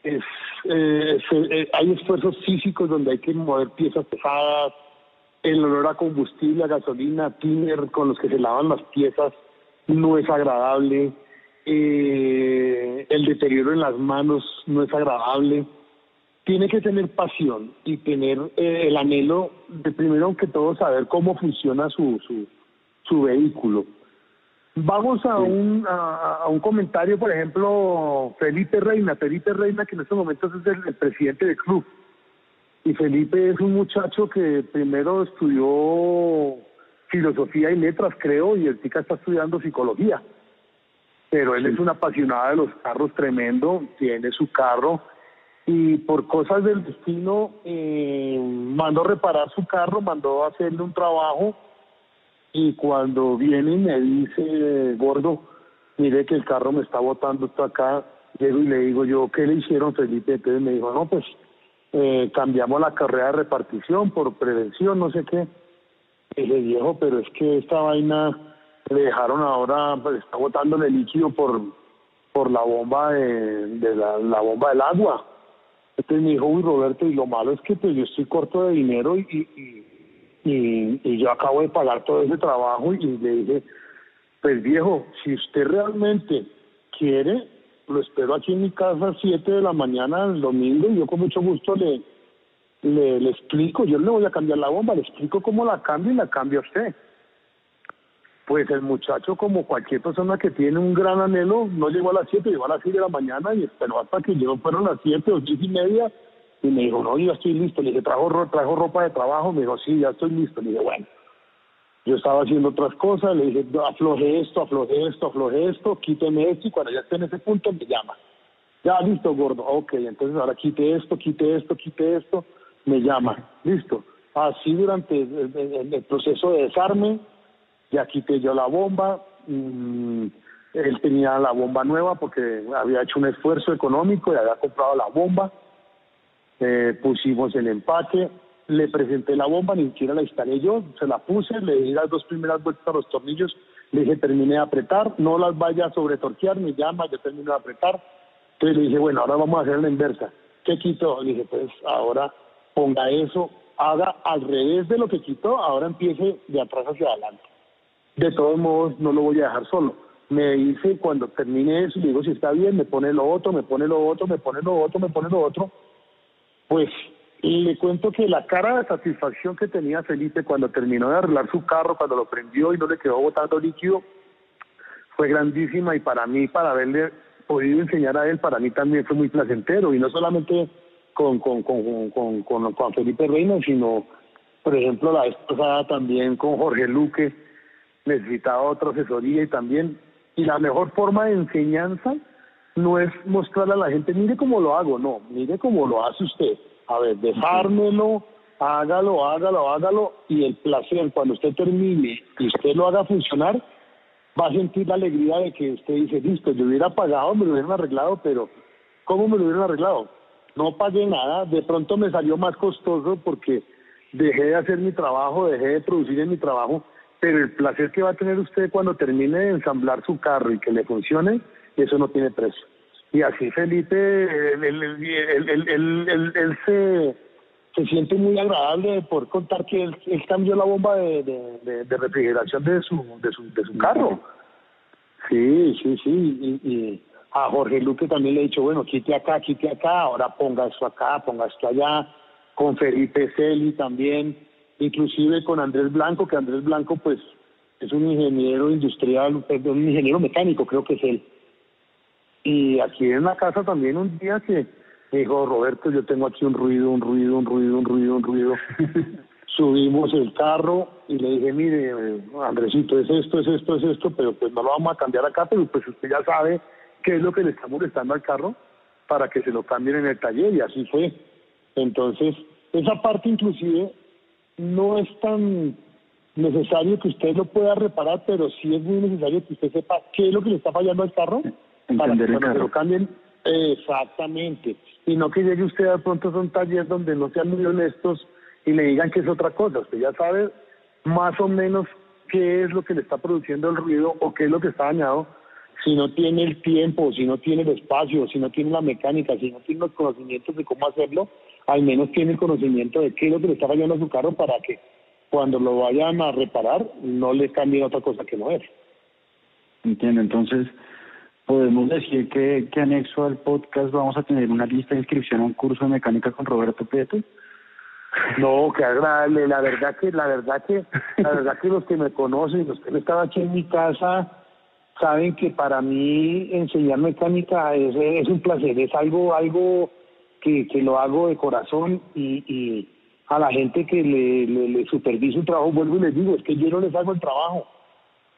es, eh, eh, hay esfuerzos físicos donde hay que mover piezas pesadas, el olor a combustible, a gasolina, tiner con los que se lavan las piezas no es agradable, eh, el deterioro en las manos no es agradable. Tiene que tener pasión y tener eh, el anhelo de primero que todo saber cómo funciona su, su vehículo. Vamos a, un, a, un comentario, por ejemplo, Felipe Reina. Felipe Reina, que en estos momentos es el presidente del club. Y Felipe es un muchacho que primero estudió filosofía y letras, creo, y el chica está estudiando psicología. Pero él es un apasionado de los carros tremendo, tiene su carro y por cosas del destino eh, mandó reparar su carro, mandó hacerle un trabajo y cuando viene y me dice, gordo, mire que el carro me está botando esto acá, llego y le digo yo, ¿qué le hicieron Felipe? Entonces me dijo, no, pues eh, cambiamos la carrera de repartición por prevención, no sé qué. Y dije, viejo, pero es que esta vaina le dejaron ahora, pues está botándole líquido por, por la bomba de, la, bomba del agua. Entonces me dijo, uy Roberto, y lo malo es que pues yo estoy corto de dinero y, y, y, yo acabo de pagar todo ese trabajo y le dije, pues viejo, si usted realmente quiere, lo espero aquí en mi casa a 7 de la mañana el domingo y yo con mucho gusto le, le, explico, yo le voy a cambiar la bomba, le explico cómo la cambio y la cambia usted. Pues el muchacho, como cualquier persona que tiene un gran anhelo, no llegó a las 7, llegó a las 6 de la mañana y esperó hasta que llegó, fueron las 7 o 10 y media y me dijo, no, yo ya estoy listo. Le dije, ¿trajo, trajo ropa de trabajo? Me dijo, sí, ya estoy listo. Le dije, bueno, yo estaba haciendo otras cosas, le dije, afloje esto, afloje esto, afloje esto, quíteme esto y cuando ya esté en ese punto me llama. Ya, listo, gordo. Ok, entonces ahora quite esto, quite esto, quite esto, me llama. Listo. Así durante el, proceso de desarme, ya quité yo la bomba. Mm, él tenía la bomba nueva porque había hecho un esfuerzo económico y había comprado la bomba. Eh, pusimos el empaque, le presenté la bomba, ni siquiera la instalé yo, se la puse, le di las dos primeras vueltas a los tornillos, le dije terminé de apretar, no las vaya a sobretorquear, me llama, yo termino de apretar. Entonces le dije, bueno, ahora vamos a hacer la inversa. ¿Qué quitó? Le dije, pues ahora ponga eso, haga al revés de lo que quitó, ahora empiece de atrás hacia adelante. De todos modos, no lo voy a dejar solo. Me dice cuando termine eso, le digo si está bien, me pone lo otro, me pone lo otro, me pone lo otro, me pone lo otro. Pues le cuento que la cara de satisfacción que tenía Felipe cuando terminó de arreglar su carro, cuando lo prendió y no le quedó botando líquido, fue grandísima y para mí, para haberle podido enseñar a él, para mí también fue muy placentero. Y no solamente con, con, con, con, con, Felipe Reina, sino, por ejemplo, la vez pasada también con Jorge Luque, necesitaba otra asesoría y también, y la mejor forma de enseñanza no es mostrarle a la gente, mire cómo lo hago, no, mire cómo lo hace usted a ver, dejármelo, hágalo, hágalo, hágalo, y el placer cuando usted termine y usted lo haga funcionar, va a sentir la alegría de que usted dice, listo, yo hubiera pagado, me lo hubieran arreglado, pero ¿cómo me lo hubieran arreglado? No pagué nada, de pronto me salió más costoso porque dejé de hacer mi trabajo, dejé de producir en mi trabajo, pero el placer que va a tener usted cuando termine de ensamblar su carro y que le funcione, eso no tiene precio. Y así Felipe, él, se, siente muy agradable por contar que él, cambió la bomba de, de, refrigeración de su, de su, de su carro. Sí, sí, sí. Y, a Jorge Luque también le he dicho, bueno, quite acá, quite acá, ahora ponga esto acá, ponga esto allá. Con Felipe Celi también, inclusive con Andrés Blanco, que Andrés Blanco pues es un ingeniero industrial, un ingeniero mecánico creo que es él y aquí en la casa también un día que me dijo, Roberto, yo tengo aquí un ruido, un ruido, un ruido, un ruido, un ruido. Subimos el carro y le dije, mire, Andresito, es esto, es esto, es esto, pero pues no lo vamos a cambiar acá, pero pues usted ya sabe qué es lo que le está molestando al carro para que se lo cambien en el taller y así fue. Entonces, esa parte inclusive no es tan necesario que usted lo pueda reparar, pero sí es muy necesario que usted sepa qué es lo que le está fallando al carro para que cuando lo cambien. Exactamente. Y no que llegue usted de pronto a un taller donde no sean muy honestos y le digan que es otra cosa. Usted ya sabe más o menos qué es lo que le está produciendo el ruido o qué es lo que está dañado. Si no tiene el tiempo, si no tiene el espacio, si no tiene la mecánica, si no tiene los conocimientos de cómo hacerlo, al menos tiene el conocimiento de qué es lo que le está fallando a su carro para que cuando lo vayan a reparar no le cambien otra cosa que no es. Entiendo, entonces podemos decir que, que anexo al podcast vamos a tener una lista de inscripción a un curso de mecánica con Roberto Prieto. No, qué agradable, la verdad que, la verdad que, la verdad que los que me conocen, los que han estado aquí en mi casa, saben que para mí enseñar mecánica es, es un placer, es algo, algo que, que lo hago de corazón y, y a la gente que le, le, le superviso el trabajo, vuelvo y les digo, es que yo no les hago el trabajo.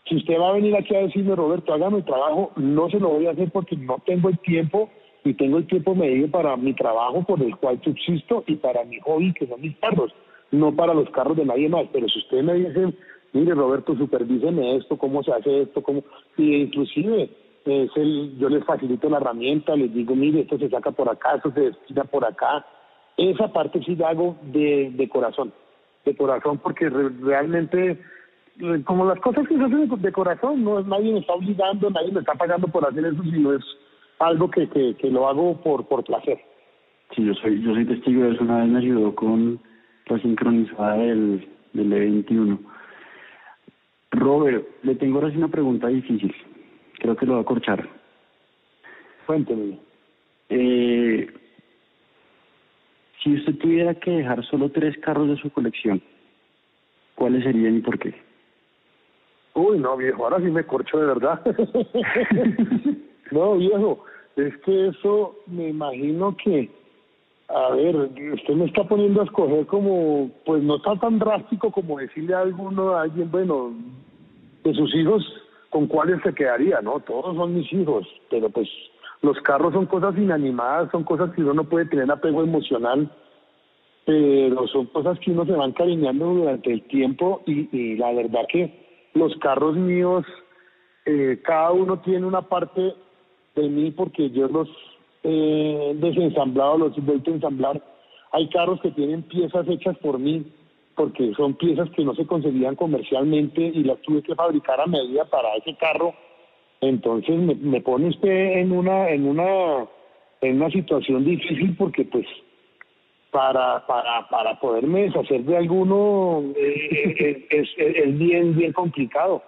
Si usted va a venir aquí a decirme, Roberto, hágame el trabajo, no se lo voy a hacer porque no tengo el tiempo y tengo el tiempo medido para mi trabajo por el cual subsisto y para mi hobby, que son mis carros, no para los carros de nadie más. Pero si usted me dice, mire Roberto, supervíseme esto, cómo se hace esto, cómo... Y inclusive es el, yo les facilito la herramienta, les digo, mire, esto se saca por acá, esto se destina por acá. Esa parte sí la hago de, de corazón, de corazón, porque realmente, como las cosas que se hacen de, corazón, no nadie me está obligando, nadie me está pagando por hacer eso, sino es algo que, que, que lo hago por, por placer. Sí, yo soy, yo soy testigo de eso. Una vez me ayudó con la sincronizada del, del E21. Robert, le tengo ahora sí una pregunta difícil. Creo que lo va a corchar. Cuénteme. Eh, si usted tuviera que dejar solo tres carros de su colección, ¿cuáles serían y por qué? Uy, no, viejo, ahora sí me corcho de verdad. no, viejo, es que eso me imagino que, a ver, usted me está poniendo a escoger como, pues no está tan drástico como decirle a alguno, a alguien, bueno, de sus hijos, ¿con cuáles se quedaría? No, todos son mis hijos, pero pues los carros son cosas inanimadas, son cosas que uno no puede tener apego emocional, pero son cosas que uno se van cariñando durante el tiempo y, y la verdad que los carros míos, eh, cada uno tiene una parte de mí porque yo los he desensamblado, los he vuelto a ensamblar. Hay carros que tienen piezas hechas por mí, porque son piezas que no se conseguían comercialmente y las tuve que fabricar a medida para ese carro. Entonces me, me pone usted en una, en una, en una situación difícil porque pues para, para, para poderme deshacer de alguno eh, es, es, bien, bien complicado.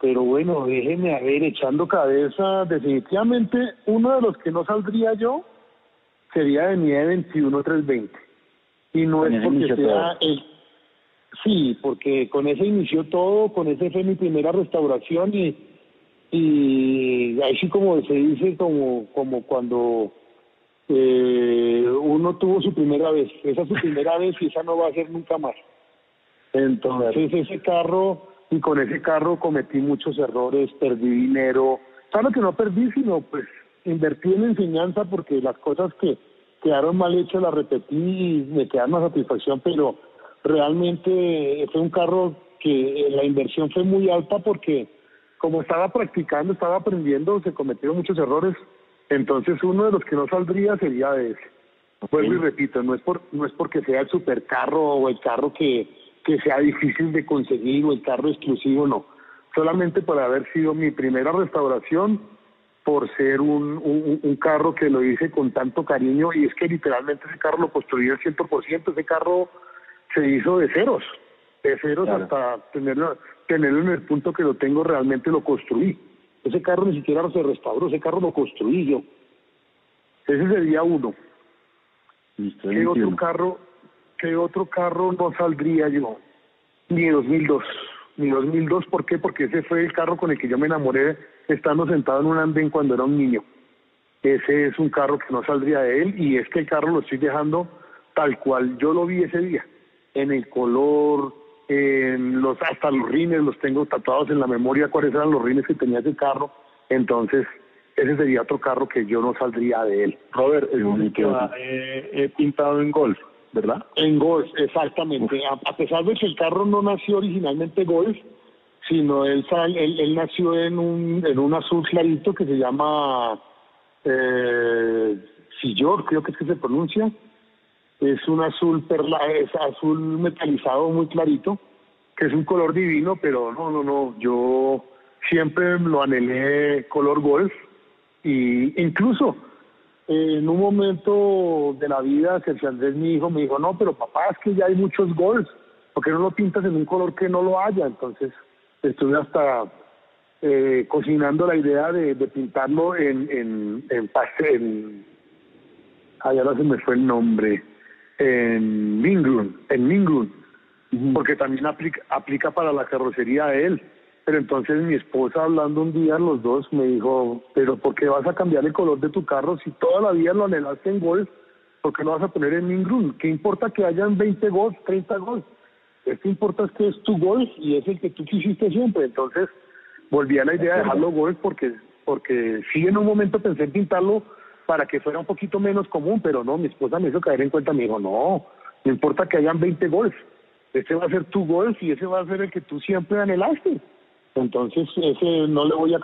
Pero bueno, déjeme a ver, echando cabeza, definitivamente uno de los que no saldría yo sería de mi E21 320. Y no es porque sea el... Sí, porque con ese inició todo, con ese fue mi primera restauración y, y ahí sí como se dice, como, como cuando eh, uno tuvo su primera vez, esa es su primera vez y esa no va a ser nunca más. Entonces ese carro, y con ese carro cometí muchos errores, perdí dinero, claro que no perdí, sino pues invertí en enseñanza porque las cosas que quedaron mal hechas las repetí y me quedaron más satisfacción, pero realmente fue un carro que la inversión fue muy alta porque como estaba practicando, estaba aprendiendo, se cometieron muchos errores entonces uno de los que no saldría sería de ese. Vuelvo y repito, no es por no es porque sea el supercarro o el carro que, que sea difícil de conseguir o el carro exclusivo, no. Solamente por haber sido mi primera restauración, por ser un, un, un carro que lo hice con tanto cariño y es que literalmente ese carro lo construí al 100%, ese carro se hizo de ceros, de ceros hasta tenerlo, tenerlo en el punto que lo tengo realmente lo construí. Ese carro ni siquiera se restauró, ese carro lo construí yo. Ese sería uno. ¿Qué otro carro, qué otro carro no saldría yo? Ni 2002. Ni 2002, ¿por qué? Porque ese fue el carro con el que yo me enamoré estando sentado en un andén cuando era un niño. Ese es un carro que no saldría de él y es que el carro lo estoy dejando tal cual yo lo vi ese día, en el color, en los hasta los rines los tengo tatuados en la memoria cuáles eran los rines que tenía ese carro entonces ese sería otro carro que yo no saldría de él. Robert, es un que va eh, pintado en golf, ¿verdad? En golf, exactamente. A, pesar de que el carro no nació originalmente golf, sino él, él, nació en un, en un azul clarito que se llama eh, Sillor, creo que es que se pronuncia. Es un azul perla, es azul metalizado muy clarito, que es un color divino, pero no, no, no, yo siempre lo anhelé color golf y incluso en un momento de la vida, Sergio Andrés, mi hijo, me dijo, no, pero papá, es que ya hay muchos golfs, ¿por qué no lo pintas en un color que no lo haya? Entonces estuve hasta eh, cocinando la idea de, pintarlo en, en, en pastel, allá se me fue el nombre, en Mingrun, en Mingrun, porque también aplica, aplica para la carrocería de él. Pero entonces mi esposa hablando un día, los dos, me dijo, pero ¿por qué vas a cambiar el color de tu carro si toda la vida lo anhelaste en Golf? ¿Por qué lo vas a poner en Mingrun? ¿Qué importa que hayan 20 Golf, 30 Golf? Que importa es que es tu Golf y es el que tú quisiste siempre. Entonces volví a la idea de dejarlo Golf porque, porque sí en un momento pensé en pintarlo para que fuera un poquito menos común, pero no, mi esposa me hizo caer en cuenta, me dijo, no, no importa que hayan 20 Golf, este va a ser tu Golf y ese va a ser el que tú siempre anhelaste. Entonces, ese no le voy a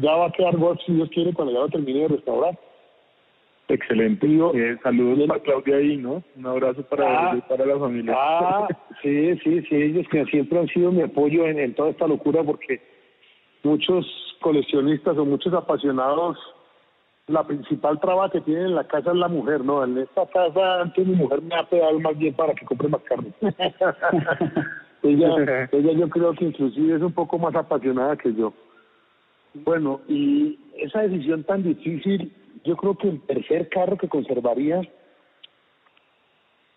ya va a quedar golf si Dios quiere cuando ya lo termine de restaurar. Excelente. Eh, saludos para Claudia ahí, ¿no? Un abrazo para, ah, para la familia. Ah, sí, sí, sí, ellos que siempre han sido mi apoyo en, en toda esta locura porque muchos coleccionistas o muchos apasionados, la principal traba que tienen en la casa es la mujer, ¿no? En esta casa antes mi mujer me ha pegado más bien para que compre más carne. Ella, ella yo creo que inclusive es un poco más apasionada que yo. Bueno, y esa decisión tan difícil, yo creo que el tercer carro que conservaría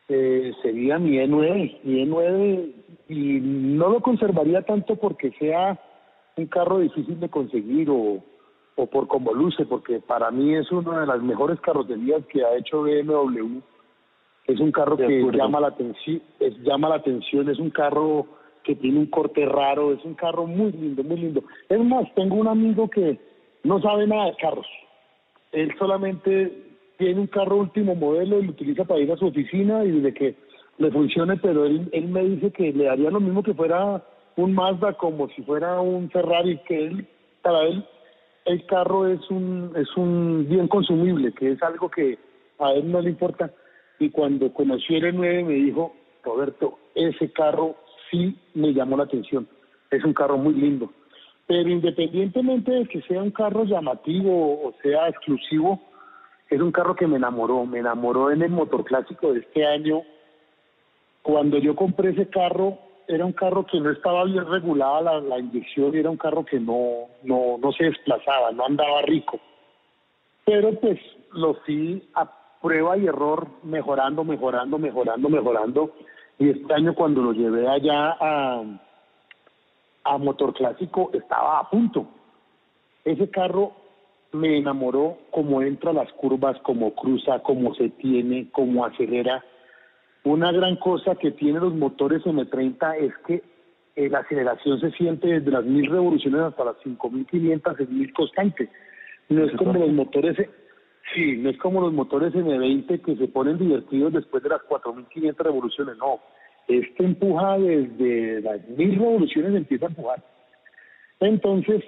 eh, sería mi E9, mi E9, y no lo conservaría tanto porque sea un carro difícil de conseguir o, o por cómo luce, porque para mí es una de las mejores carrocerías que ha hecho BMW es un carro que llama la atención, es, llama la atención, es un carro que tiene un corte raro, es un carro muy lindo, muy lindo. Es más, tengo un amigo que no sabe nada de carros. Él solamente tiene un carro último modelo y lo utiliza para ir a su oficina y de que le funcione, pero él, él me dice que le daría lo mismo que fuera un Mazda como si fuera un Ferrari, que él, para él, el carro es un, es un bien consumible, que es algo que a él no le importa y cuando conoció el 9 me dijo, Roberto, ese carro sí me llamó la atención, es un carro muy lindo. Pero independientemente de que sea un carro llamativo o sea exclusivo, es un carro que me enamoró, me enamoró en el motor clásico de este año. Cuando yo compré ese carro, era un carro que no estaba bien regulada la, inyección, era un carro que no, no, no se desplazaba, no andaba rico. Pero pues lo fui a prueba y error, mejorando, mejorando, mejorando, mejorando. Y este año cuando lo llevé allá a, a Motor Clásico estaba a punto. Ese carro me enamoró como entra las curvas, como cruza, como se tiene, como acelera. Una gran cosa que tienen los motores M30 es que eh, la aceleración se siente desde las mil revoluciones hasta las 5500, mil constante. No es como los motores Sí, no es como los motores M20 que se ponen divertidos después de las 4.500 revoluciones, no. Este empuja desde las 1.000 revoluciones, empieza a empujar. Entonces,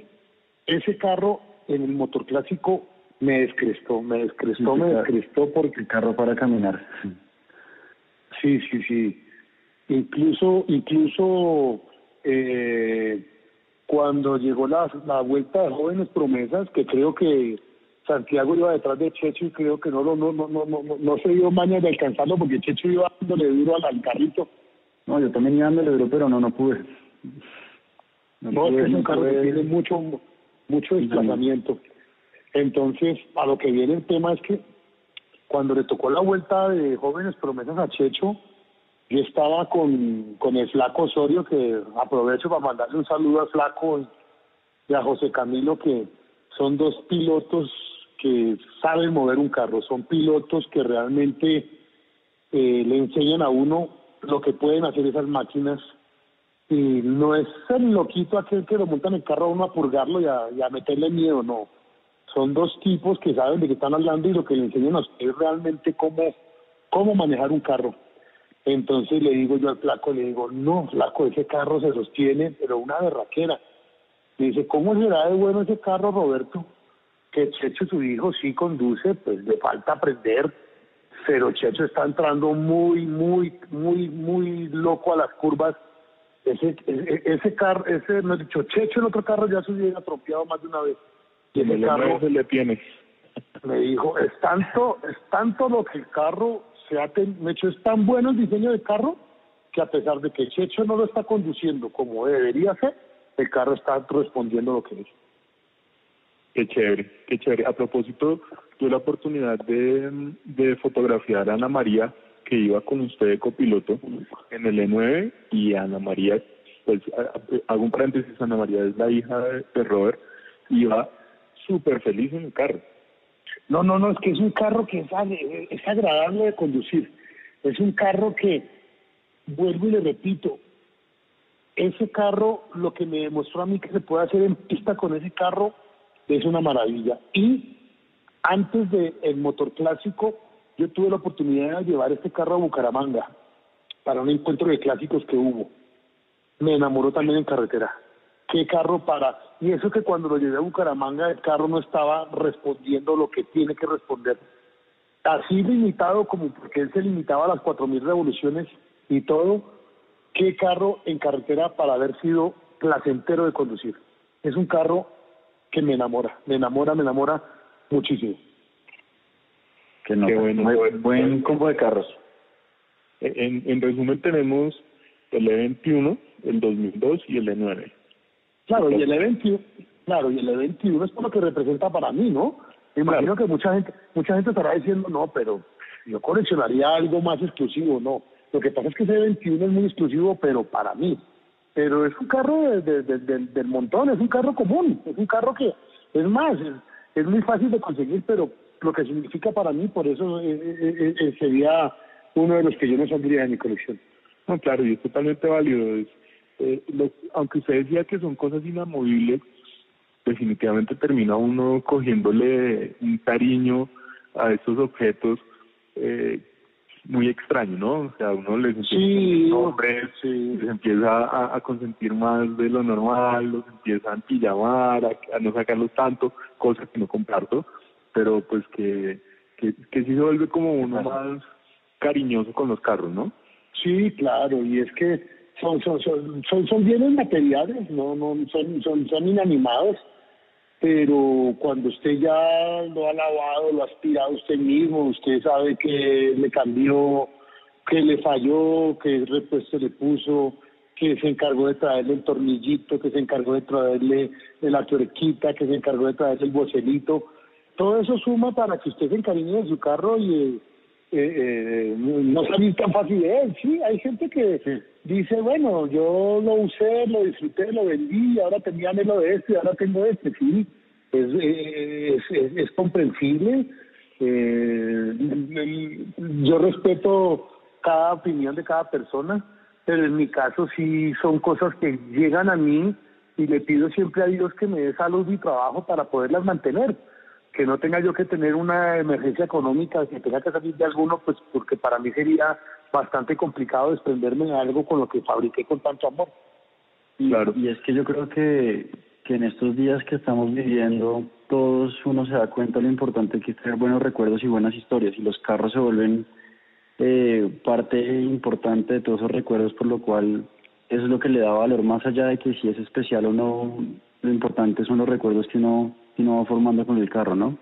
ese carro en el motor clásico me descrestó, me descrestó, me descrestó porque... El carro para caminar. Sí, sí, sí. Incluso, incluso eh, cuando llegó la, la vuelta de jóvenes promesas, que creo que Santiago iba detrás de Checho y creo que no no no no no no, no se dio maña de alcanzarlo porque Checho iba dándole duro al, carrito. No, yo también iba dándole duro, pero no, no pude. No, es un carro que tiene mucho, mucho desplazamiento. Entonces, a lo que viene el tema es que cuando le tocó la vuelta de jóvenes promesas a Checho, yo estaba con, con el flaco Osorio, que aprovecho para mandarle un saludo al flaco y a José Camilo, que son dos pilotos que saben mover un carro, son pilotos que realmente eh, le enseñan a uno lo que pueden hacer esas máquinas y no es el loquito aquel que lo monta en el carro a uno a purgarlo y a, meterle miedo, no. Son dos tipos que saben de qué están hablando y lo que le enseñan a ustedes realmente cómo, cómo manejar un carro. Entonces le digo yo al flaco, le digo, no, flaco, ese carro se sostiene, pero una berraquera. Me dice, ¿cómo será de bueno ese carro, Roberto? Que Checho, su hijo, sí conduce, pues le falta aprender, pero Checho está entrando muy, muy, muy, muy loco a las curvas. Ese, ese, ese carro, ese, no he dicho, Checho en otro carro ya se hubiera atropellado más de una vez. Y ese carro se le tiene. Me dijo, es tanto, es tanto lo que el carro se ha hecho, es tan bueno el diseño del carro que a pesar de que Checho no lo está conduciendo como debería ser, el carro está respondiendo lo que es. Qué chévere, qué chévere. A propósito, tuve la oportunidad de, de fotografiar a Ana María, que iba con usted de copiloto en el E9, y Ana María, pues hago un paréntesis, Ana María es la hija de, Robert, iba súper feliz en el carro. No, no, no, es que es un carro que es, agradable de conducir. Es un carro que, vuelvo y le repito, ese carro, lo que me demostró a mí que se puede hacer en pista con ese carro, es una maravilla. Y antes del el motor clásico, yo tuve la oportunidad de llevar este carro a Bucaramanga para un encuentro de clásicos que hubo. Me enamoró también en carretera. ¿Qué carro para? Y eso que cuando lo llevé a Bucaramanga, el carro no estaba respondiendo lo que tiene que responder. Así limitado como porque él se limitaba a las 4.000 revoluciones y todo, qué carro en carretera para haber sido placentero de conducir. Es un carro que me enamora, me enamora, me enamora muchísimo. Que no, buen, buen combo de carros. En, en resumen tenemos el E21, el 2002 y el E9. Claro, y el E21, claro, y el E21 es por lo que representa para mí, ¿no? Me imagino que mucha gente, mucha gente estará diciendo, no, pero yo coleccionaría algo más exclusivo, no. Lo que pasa es que ese 21 es muy exclusivo, pero para mí. Pero es un carro de, del montón, es un carro común, es un carro que, es más, es, muy fácil de conseguir, pero lo que significa para mí, por eso eh, eh, eh, sería uno de los que yo no saldría de mi colección. No, claro, y es totalmente válido. Aunque usted decía que son cosas inamovibles, definitivamente termina uno cogiéndole un cariño a estos objetos eh, muy extraño, ¿no? O sea, uno les empieza nombres, les empieza a, consentir más de lo normal, los empieza a antillamar, a, no sacarlos tanto, cosas que no comparto, pero pues que, que, que sí se vuelve como uno más cariñoso con los carros, ¿no? Sí, claro, y es que son son son son, son bienes materiales, no no son son son inanimados pero cuando usted ya lo ha lavado, lo ha aspirado usted mismo, usted sabe que le cambió, que le falló, que repuesto le puso, que se encargó de traerle el tornillito, que se encargó de traerle la tuerquita, que se encargó de traerle el bocelito. Todo eso suma para que usted se encariñe de su carro y eh, eh, eh no salir tan fácil de él. Sí, hay gente que dice, bueno, yo lo usé, lo disfruté, lo vendí, ahora tenía anhelo de este y ahora tengo este. Sí, es, es, es, comprensible. Eh, yo respeto cada opinión de cada persona, pero en mi caso sí son cosas que llegan a mí y le pido siempre a Dios que me dé salud y trabajo para poderlas mantener que no tenga yo que tener una emergencia económica, que tenga que salir de alguno, pues porque para mí sería bastante complicado desprenderme de algo con lo que fabriqué con tanto amor. Y, claro. y es que yo creo que, que en estos días que estamos viviendo, todos uno se da cuenta de lo importante que es tener buenos recuerdos y buenas historias, y los carros se vuelven eh, parte importante de todos esos recuerdos, por lo cual eso es lo que le da valor, más allá de que si es especial o no, lo importante son los recuerdos que uno y no va formando con el carro, ¿no?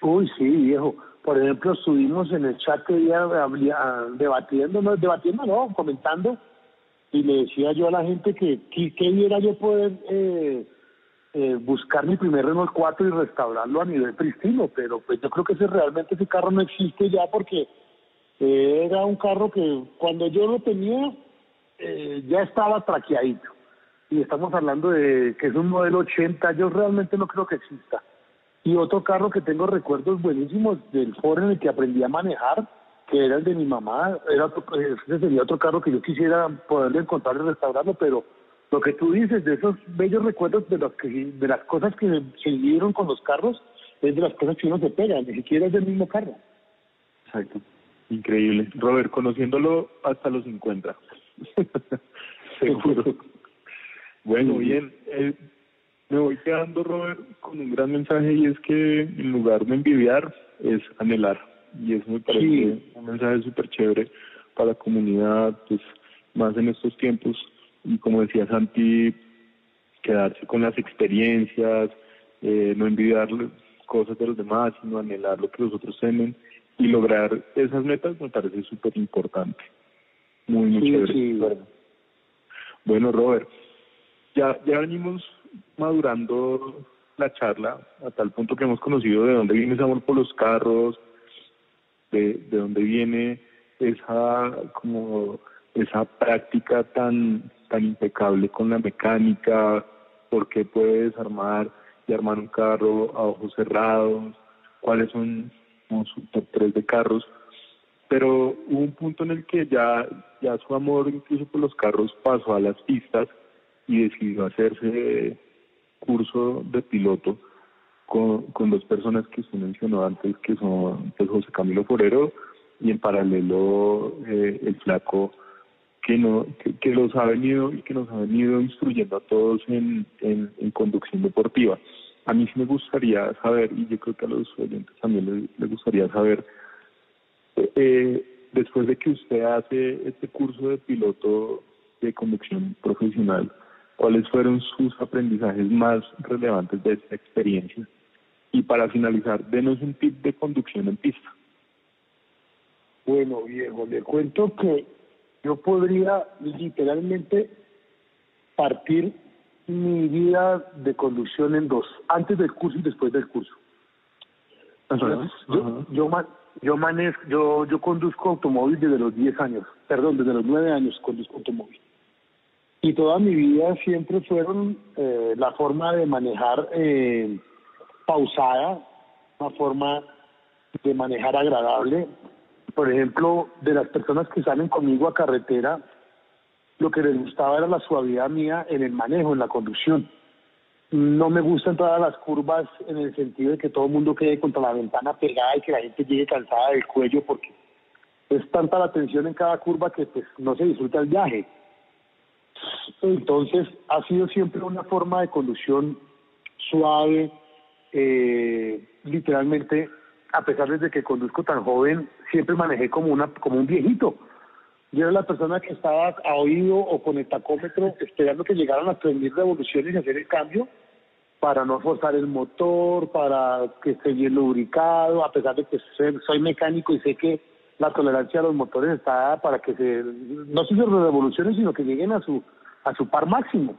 Uy, sí, viejo. Por ejemplo, estuvimos en el chat que día debatiendo, no, debatiendo, no, comentando, y le decía yo a la gente que qué yo poder eh, eh, buscar mi primer Renault 4 y restaurarlo a nivel pristino, pero pues yo creo que ese realmente ese carro no existe ya porque era un carro que cuando yo lo tenía eh, ya estaba traqueadito y estamos hablando de que es un modelo 80, yo realmente no creo que exista. Y otro carro que tengo recuerdos buenísimos del Ford en el que aprendí a manejar, que era el de mi mamá, era ese sería otro carro que yo quisiera poderle encontrar y restaurarlo, pero lo que tú dices de esos bellos recuerdos de los que de las cosas que se dieron con los carros, es de las cosas que uno se pega, ni siquiera es del mismo carro. Exacto. Increíble. Robert, conociéndolo hasta los 50. Seguro. Bueno, bien. Eh, me voy quedando, Robert, con un gran mensaje y es que en lugar de envidiar es anhelar. Y eso me parece un mensaje súper chévere para la comunidad, pues más en estos tiempos. Y como decía Santi, quedarse con las experiencias, eh, no envidiar cosas de los demás, sino anhelar lo que los otros tienen y lograr esas metas me parece súper importante. Muy, muy chévere. Bueno, Robert, ya, ya venimos madurando la charla a tal punto que hemos conocido de dónde viene ese amor por los carros, de, de dónde viene esa como esa práctica tan tan impecable con la mecánica, por qué puedes armar y armar un carro a ojos cerrados, cuáles son su top 3 de carros, pero hubo un punto en el que ya, ya su amor incluso por los carros pasó a las pistas y decidió hacerse curso de piloto con, con dos personas que usted mencionó antes, que son pues, José Camilo Forero y en paralelo eh, el flaco que, no, que, los ha venido y que nos ha venido instruyendo a todos en, en, conducción deportiva. A mí sí me gustaría saber, y yo creo que a los oyentes también les, gustaría saber, eh, después de que usted hace este curso de piloto de conducción profesional, ¿cuáles fueron sus aprendizajes más relevantes de esta experiencia? Y para finalizar, denos un tip de conducción en pista. Bueno, viejo, le cuento que yo podría literalmente partir mi vida de conducción en dos, antes del curso y después del curso. yo, yo, yo, manejo, yo, yo conduzco automóvil desde los 10 años, perdón, desde los 9 años conduzco automóvil. Y toda mi vida siempre fueron eh, la forma de manejar eh, pausada, una forma de manejar agradable. Por ejemplo, de las personas que salen conmigo a carretera, lo que les gustaba era la suavidad mía en el manejo, en la conducción. No me gustan todas las curvas en el sentido de que todo el mundo quede contra la ventana pegada y que la gente llegue cansada del cuello porque es tanta la tensión en cada curva que pues no se disfruta el viaje. Entonces ha sido siempre una forma de conducción suave, eh, literalmente, a pesar de que conduzco tan joven, siempre manejé como una como un viejito. Yo era la persona que estaba a oído o con el tacómetro esperando que llegaran las 3.000 revoluciones y hacer el cambio para no forzar el motor, para que esté bien lubricado, a pesar de que soy mecánico y sé que la tolerancia a los motores está para que se, no se revoluciones, sino que lleguen a su, a su par máximo.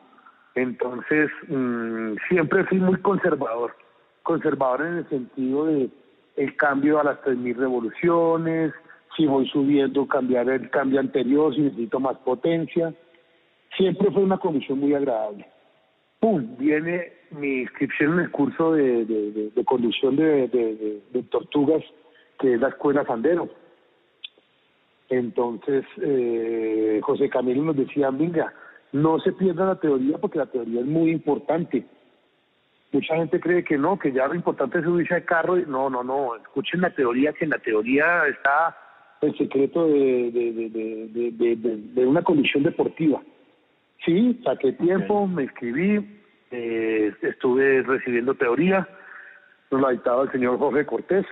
Entonces, mm, siempre fui muy conservador, conservador en el sentido de el cambio a las 3.000 revoluciones, si voy subiendo, cambiar el cambio anterior, si necesito más potencia. Siempre fue una condición muy agradable. ¡Pum! Viene mi inscripción en el curso de, de, conducción de, tortugas, que es la Escuela Sandero. Entonces, eh, José Camilo nos decía, venga, no se pierda la teoría porque la teoría es muy importante. Mucha gente cree que no, que ya lo importante es subirse al carro. No, no, no, escuchen la teoría, que en la teoría está el secreto de, de, de, una condición deportiva. Sí, saqué tiempo, me escribí, eh, estuve recibiendo teoría, nos la dictaba el señor Jorge Cortés,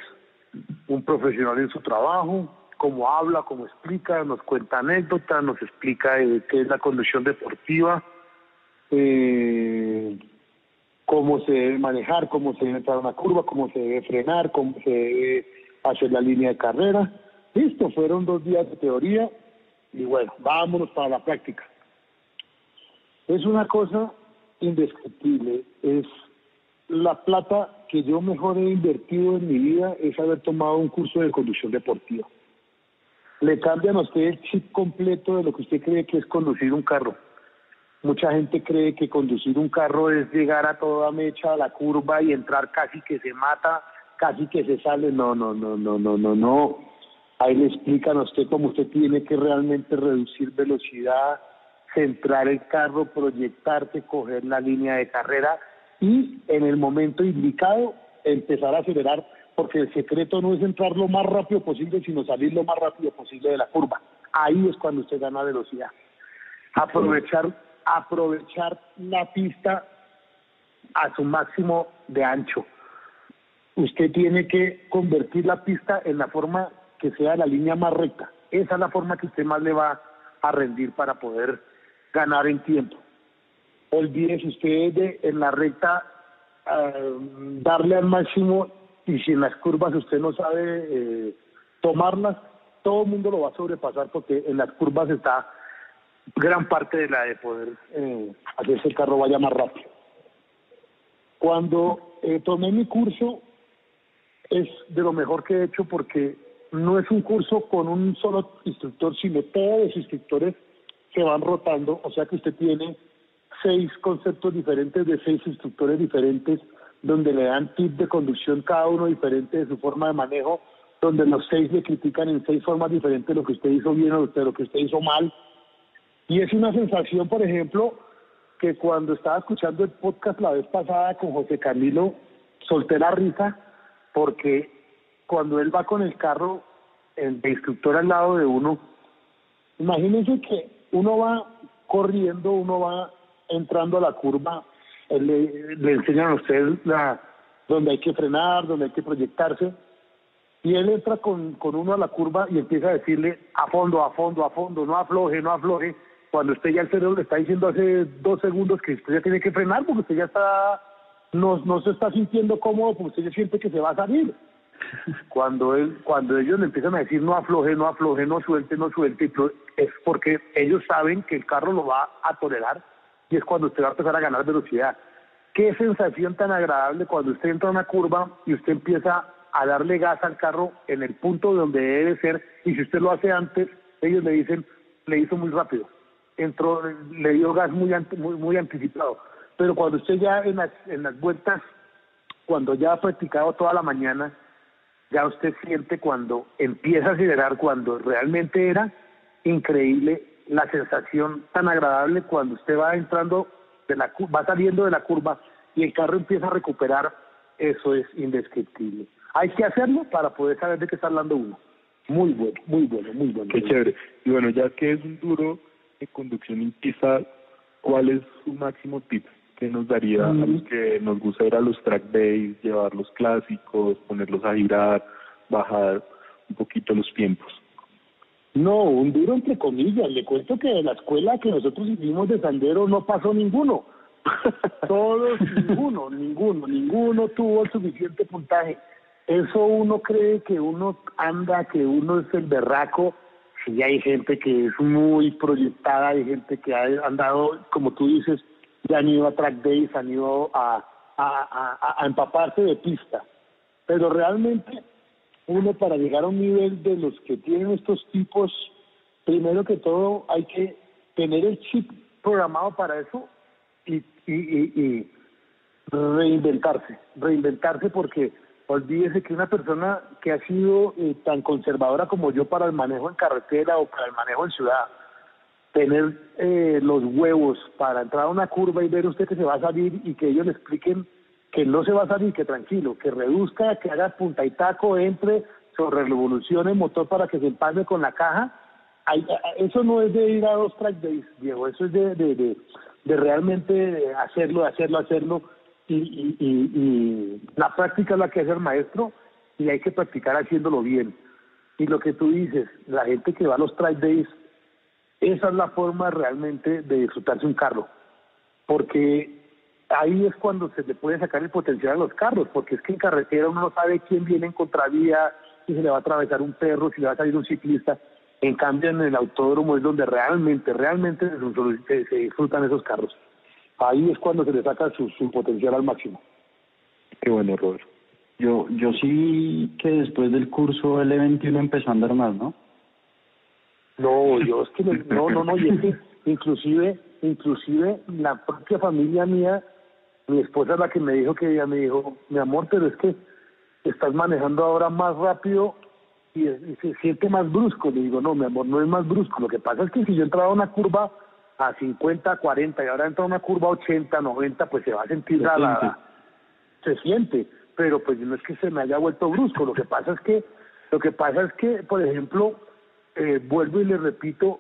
un profesional en su trabajo, cómo habla, cómo explica, nos cuenta anécdotas, nos explica eh, qué es la condición deportiva, eh, cómo se debe manejar, cómo se debe entrar a una curva, cómo se debe frenar, cómo se debe hacer la línea de carrera. Listo, fueron dos días de teoría y bueno, vámonos para la práctica. Es una cosa indescriptible, es la plata que yo mejor he invertido en mi vida es haber tomado un curso de conducción deportiva. Le cambian a usted el chip completo de lo que usted cree que es conducir un carro. Mucha gente cree que conducir un carro es llegar a toda mecha a la curva y entrar casi que se mata, casi que se sale. No, no, no, no, no, no, no. Ahí le explican a usted cómo usted tiene que realmente reducir velocidad, centrar el carro, proyectarte, coger la línea de carrera y en el momento indicado, empezar a acelerar, porque el secreto no es entrar lo más rápido posible, sino salir lo más rápido posible de la curva. Ahí es cuando usted gana velocidad. Aprovechar, aprovechar la pista a su máximo de ancho. Usted tiene que convertir la pista en la forma que sea la línea más recta. Esa es la forma que usted más le va a rendir para poder ganar en tiempo. Olvídese usted de en la recta eh, darle al máximo y si en las curvas usted no sabe eh, tomarlas, todo el mundo lo va a sobrepasar porque en las curvas está gran parte de la de poder eh, hacer que el carro vaya más rápido. Cuando eh, tomé mi curso es de lo mejor que he hecho porque no es un curso con un solo instructor, sino todos los instructores se van rotando, o sea que usted tiene seis conceptos diferentes de seis instructores diferentes, donde le dan tips de conducción cada uno diferente de su forma de manejo, donde los seis le critican en seis formas diferentes lo que usted hizo bien o lo que usted hizo mal. Y es una sensación, por ejemplo, que cuando estaba escuchando el podcast la vez pasada con José Camilo, solté la risa porque cuando él va con el carro, el instructor al lado de uno, imagínense que uno va corriendo, uno va entrando a la curva, le, le enseñan a usted la, donde hay que frenar, donde hay que proyectarse, y él entra con, con uno a la curva y empieza a decirle a fondo, a fondo, a fondo, no afloje, no afloje, cuando usted ya el cerebro le está diciendo hace dos segundos que usted ya tiene que frenar porque usted ya está, no, no se está sintiendo cómodo porque usted ya siente que se va a salir. Cuando él, cuando ellos le empiezan a decir no afloje, no afloje, no suelte, no suelte, es porque ellos saben que el carro lo va a tolerar y es cuando usted va a empezar a ganar velocidad. Qué sensación tan agradable cuando usted entra a una curva y usted empieza a darle gas al carro en el punto donde debe ser y si usted lo hace antes, ellos le dicen, le hizo muy rápido, entró, le dio gas muy, muy, muy anticipado. Pero cuando usted ya en las, en las vueltas, cuando ya ha practicado toda la mañana, ya usted siente cuando empieza a acelerar, cuando realmente era increíble la sensación tan agradable cuando usted va entrando, de la, va saliendo de la curva y el carro empieza a recuperar, eso es indescriptible. Hay que hacerlo para poder saber de qué está hablando uno. Muy bueno, muy bueno, muy bueno. Qué chévere. Y bueno, ya que es un duro de conducción en pista, ¿cuál es su máximo tip que nos daría a los mm. que nos gusta ir a los track days, llevar los clásicos, ponerlos a girar, bajar un poquito los tiempos? No, un duro entre comillas. Le cuento que de la escuela que nosotros hicimos de Sandero no pasó ninguno. Todos, ninguno, ninguno, ninguno tuvo el suficiente puntaje. Eso uno cree que uno anda, que uno es el berraco. Sí, hay gente que es muy proyectada, hay gente que ha andado, como tú dices, ya han ido a track days, han ido a, a, a empaparse de pista. Pero realmente uno para llegar a un nivel de los que tienen estos tipos, primero que todo hay que tener el chip programado para eso y, reinventarse, reinventarse porque olvídese que una persona que ha sido eh, tan conservadora como yo para el manejo en carretera o para el manejo en ciudad, tener eh, los huevos para entrar a una curva y ver usted que se va a salir y que ellos le expliquen que no se va a salir, que tranquilo, que reduzca, que haga punta y taco, entre, sobre revolucione el motor para que se empalme con la caja. eso no es de ir a dos track days, Diego, eso es de, de, de, realmente hacerlo, hacerlo, hacerlo. Y, y, la práctica es la que hace el maestro y hay que practicar haciéndolo bien. Y lo que tú dices, la gente que va a los track days, esa es la forma realmente de disfrutarse un carro. Porque ahí es cuando se le puede sacar el potencial a los carros, porque es que en carretera uno no sabe quién viene en contravía, si se le va a atravesar un perro, si le va a salir un ciclista. En cambio, en el autódromo es donde realmente, realmente se, disfrutan esos carros. Ahí es cuando se le saca su, su potencial al máximo. Qué bueno, Robert. Yo, yo sí que después del curso L21 empezó a andar más, ¿no? No, yo es que no, no, no, y es que inclusive, inclusive la propia familia mía mi esposa es la que me dijo que ella me dijo, mi amor, pero es que estás manejando ahora más rápido y, se siente más brusco. Le digo, no, mi amor, no es más brusco. Lo que pasa es que si yo entraba a una curva a 50, 40 y ahora entra a una curva a 80, 90, pues se va a sentir se la, se siente. pero pues no es que se me haya vuelto brusco, lo que pasa es que, lo que pasa es que, por ejemplo, eh, vuelvo y le repito,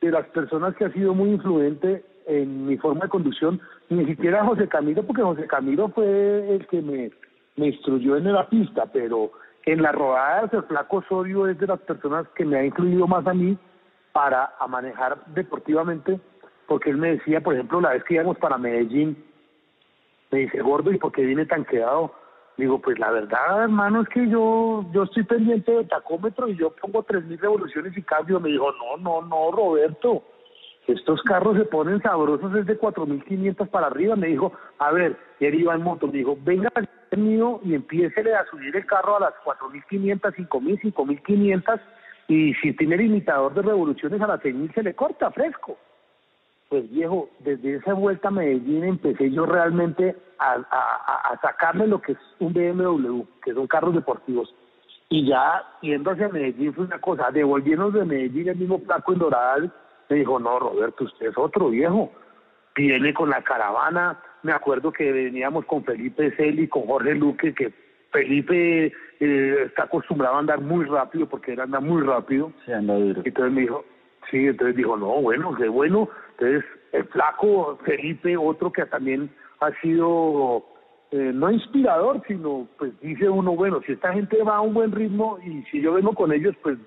de las personas que ha sido muy influente en mi forma de conducción, ni siquiera José Camilo, porque José Camilo fue el que me, me instruyó en la pista, pero en las rodadas el flaco Osorio es de las personas que me ha incluido más a mí para a manejar deportivamente, porque él me decía, por ejemplo, la vez que íbamos para Medellín, me dice, gordo, ¿y por qué viene tan quedado? Digo, pues la verdad, hermano, es que yo yo estoy pendiente del tacómetro y yo pongo 3.000 revoluciones y cambio. Me dijo, no, no, no, Roberto, estos carros se ponen sabrosos desde 4.500 para arriba. Me dijo, a ver, él iba en moto, me dijo, venga el mío y empiece a subir el carro a las 4.500, 5.000, 5.500 y si tiene limitador de revoluciones a las 6.000 se le corta fresco. Pues viejo, desde esa vuelta a Medellín empecé yo realmente a, a, sacarme lo que es un BMW, que son carros deportivos. Y ya yendo hacia Medellín fue una cosa, devolviéndonos de Medellín el mismo placo en Doral, me dijo, no, Roberto, usted es otro viejo. Viene con la caravana, me acuerdo que veníamos con Felipe Celi, con Jorge Luque, que Felipe eh, está acostumbrado a andar muy rápido porque él anda muy rápido. Sí, anda duro. Entonces me dijo, sí, entonces dijo, no, bueno, qué bueno. Entonces el flaco Felipe, otro que también ha sido eh, no inspirador, sino pues dice uno, bueno, si esta gente va a un buen ritmo y si yo vengo con ellos, pues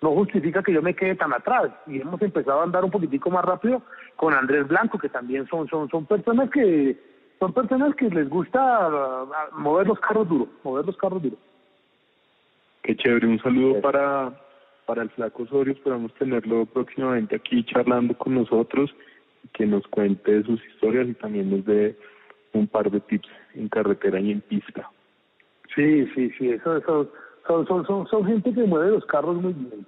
no justifica que yo me quede tan atrás. Y hemos empezado a andar un poquitico más rápido con Andrés Blanco, que también son, son, son personas que son personas que les gusta ah, mover los carros duros, mover los carros duros. Qué chévere, un saludo para, para el Flaco Osorio, esperamos tenerlo próximamente aquí charlando con nosotros, que nos cuente sus historias y también nos dé un par de tips en carretera y en pista. Sí, sí, sí, eso, eso son, son, son, son gente que mueve los carros muy bien.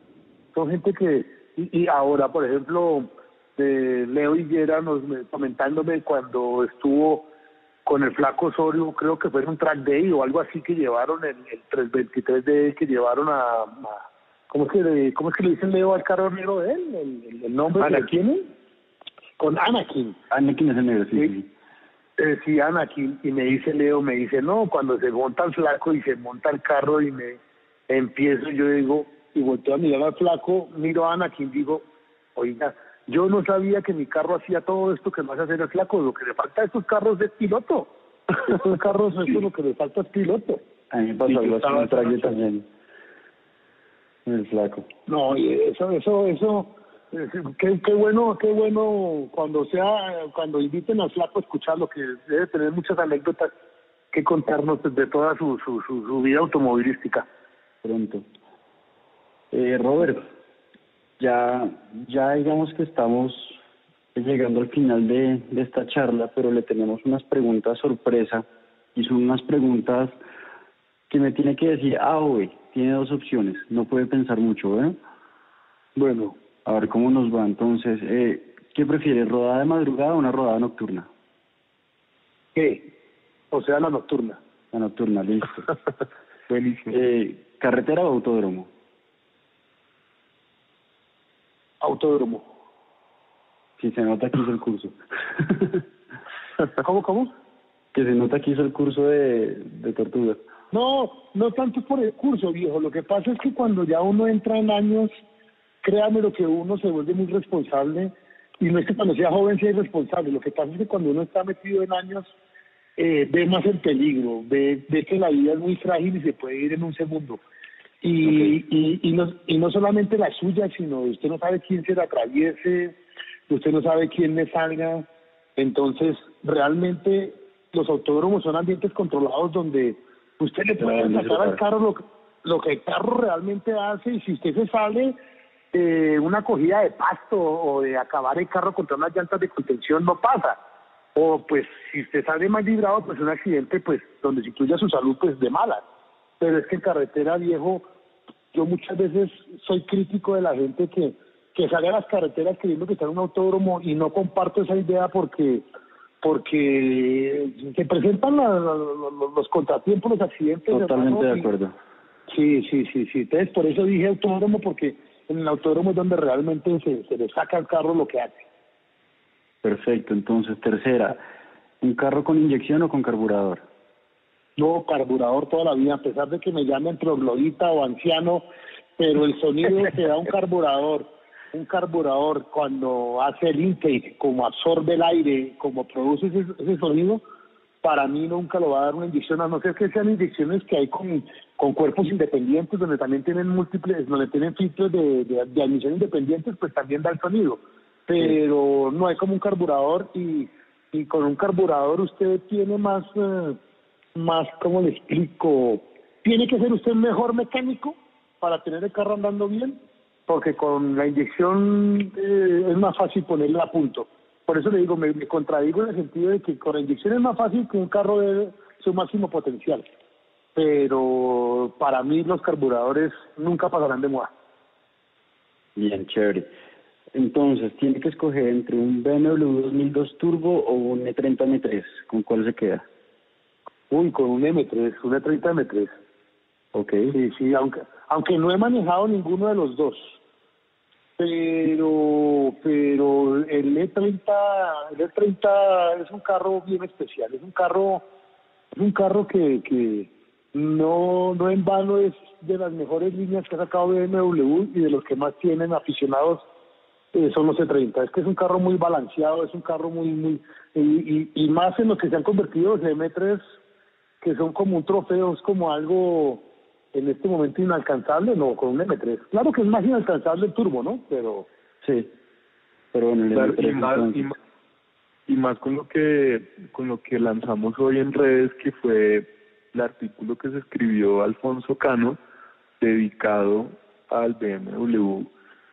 Son gente que, y, ahora, por ejemplo, de Leo Higuera nos comentándome cuando estuvo con el flaco Osorio, creo que fue un track day o algo así que llevaron el, el 323 de que llevaron a, ¿cómo es que le, cómo es que le dicen Leo al carro negro de él? El, el, nombre Anakin. Con Anakin. Anakin es el negro, sí. sí. Eh, sí, Anakin, y me dice Leo, me dice, no, cuando se monta el flaco y se monta el carro y me empiezo, yo digo, y volteo a mirar al flaco, miro a Anakin, digo, oiga, yo no sabía que mi carro hacía todo esto que vas a hacer el flaco, lo que le falta a estos carros es piloto. estos carros, eso lo que le falta es piloto. A mí me pasó algo así también. El flaco. No, eso, eso, eso, qué, qué bueno, qué bueno cuando sea, cuando inviten al flaco a escucharlo, que debe tener muchas anécdotas que contarnos de toda su, su, su vida automovilística pronto. Eh, Robert, ya, ya digamos que estamos llegando al final de, de esta charla, pero le tenemos unas preguntas sorpresa y son unas preguntas que me tiene que decir, ah, güey, tiene dos opciones, no puede pensar mucho, ¿eh? Bueno. A ver cómo nos va entonces. Eh, ¿Qué prefiere, rodada de madrugada o una rodada nocturna? ¿Qué? O sea, la nocturna. La nocturna, listo. Buenísimo. Eh, ¿Carretera o autódromo? Autódromo. Si se nota que hizo el curso. ¿Cómo, cómo? Que se nota que hizo el curso de, de tortuga. No, no tanto por el curso, viejo. Lo que pasa es que cuando ya uno entra en años, créame lo que uno se vuelve muy responsable. Y no es que cuando sea joven sea irresponsable. Lo que pasa es que cuando uno está metido en años, eh, ve más el peligro, ve, ve que la vida es muy frágil y se puede ir en un segundo. Y, y, y, no, y no solamente la suya, sino usted no sabe quién se la atraviese, usted no sabe quién le salga. Entonces, realmente los autódromos son ambientes controlados donde usted le puede sacar al carro lo, lo que el carro realmente hace y si usted se sale de una cogida de pasto o de acabar el carro contra unas llantas de contención no pasa o pues si usted sale más librado, pues un accidente, pues donde se incluya su salud, pues de mala. Pero es que en carretera viejo, yo muchas veces soy crítico de la gente que, que sale a las carreteras queriendo que está en un autódromo y no comparto esa idea porque porque se presentan los contratiempos, los accidentes. Totalmente de acuerdo. Sí, sí, sí, sí. Entonces, por eso dije autódromo, porque en el autódromo es donde realmente se, se le saca al carro lo que hace. Perfecto, entonces tercera, ¿un carro con inyección o con carburador? No, carburador toda la vida, a pesar de que me llamen troglodita o anciano, pero el sonido que da un carburador, un carburador cuando hace el intake, como absorbe el aire, como produce ese, sonido, para mí nunca lo va a dar una inyección, a no ser que sean inyecciones que hay con, con cuerpos independientes, donde también tienen múltiples, donde tienen filtros de, de, admisión independientes, pues también da el sonido. Pero no hay como un carburador y, y con un carburador usted tiene más... Eh, más, ¿cómo le explico? Tiene que ser usted mejor mecánico para tener el carro andando bien, porque con la inyección eh, es más fácil ponerle a punto. Por eso le digo, me, contradigo en el sentido de que con la inyección es más fácil que un carro de su máximo potencial. Pero para mí los carburadores nunca pasarán de moda. Bien, chévere. Entonces, tiene que escoger entre un BMW 2002 Turbo o un E30 M3. ¿Con cuál se queda? Uy, con un M3, un E30 M3. Ok. Sí, sí, aunque, aunque no he manejado ninguno de los dos. Pero, pero el E30, el E30 es un carro bien especial, es un carro, es un carro que, que no, no en vano es de las mejores líneas que ha sacado BMW y de los que más tienen aficionados eh, son los E30. Es que es un carro muy balanceado, es un carro muy, muy, y, y, y más en los que se han convertido los M3 que son como un trofeo, es como algo en este momento inalcanzable, no, con un M3. Claro que es más inalcanzable el turbo, ¿no? Pero... Sí, pero bueno, el y, más, y, más, con lo que con lo que lanzamos hoy en redes, que fue el artículo que se escribió Alfonso Cano, dedicado al BMW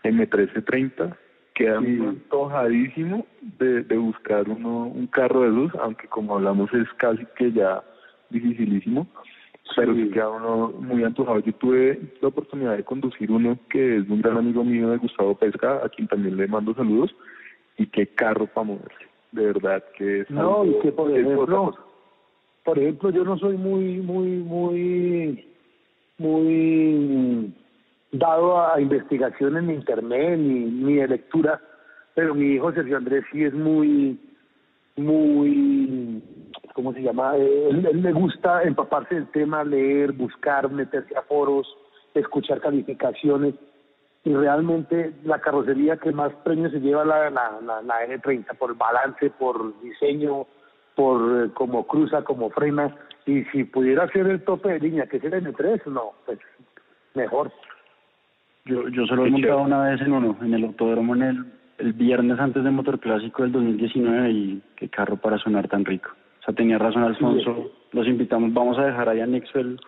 M1330, queda muy antojadísimo de, de buscar uno un carro de luz, aunque como hablamos es casi que ya dificilísimo, pero sí queda uno muy antojado. Yo tuve la oportunidad de conducir uno que es un gran amigo mío de Gustavo Pesca, a quien también le mando saludos, y qué carro para moverse, de verdad que es No, y que por ejemplo, por ejemplo, yo no soy muy, muy, muy, muy dado a investigación en internet ni, ni de lectura, pero mi hijo Sergio Andrés sí es muy, muy ¿cómo se llama? Eh, él, le gusta empaparse del tema, leer, buscar, meterse a foros, escuchar calificaciones y realmente la carrocería que más premios se lleva la, la, la, N30 por balance, por diseño, por eh, cómo cruza, como frena y si pudiera ser el tope de línea que es el N3, no, pues mejor. Yo, yo solo he montado una vez en uno, en el autódromo en el, el viernes antes del Motor Clásico del 2019 y qué carro para sonar tan rico tenía razón Alfonso, los invitamos, vamos a dejar ahí anexo el,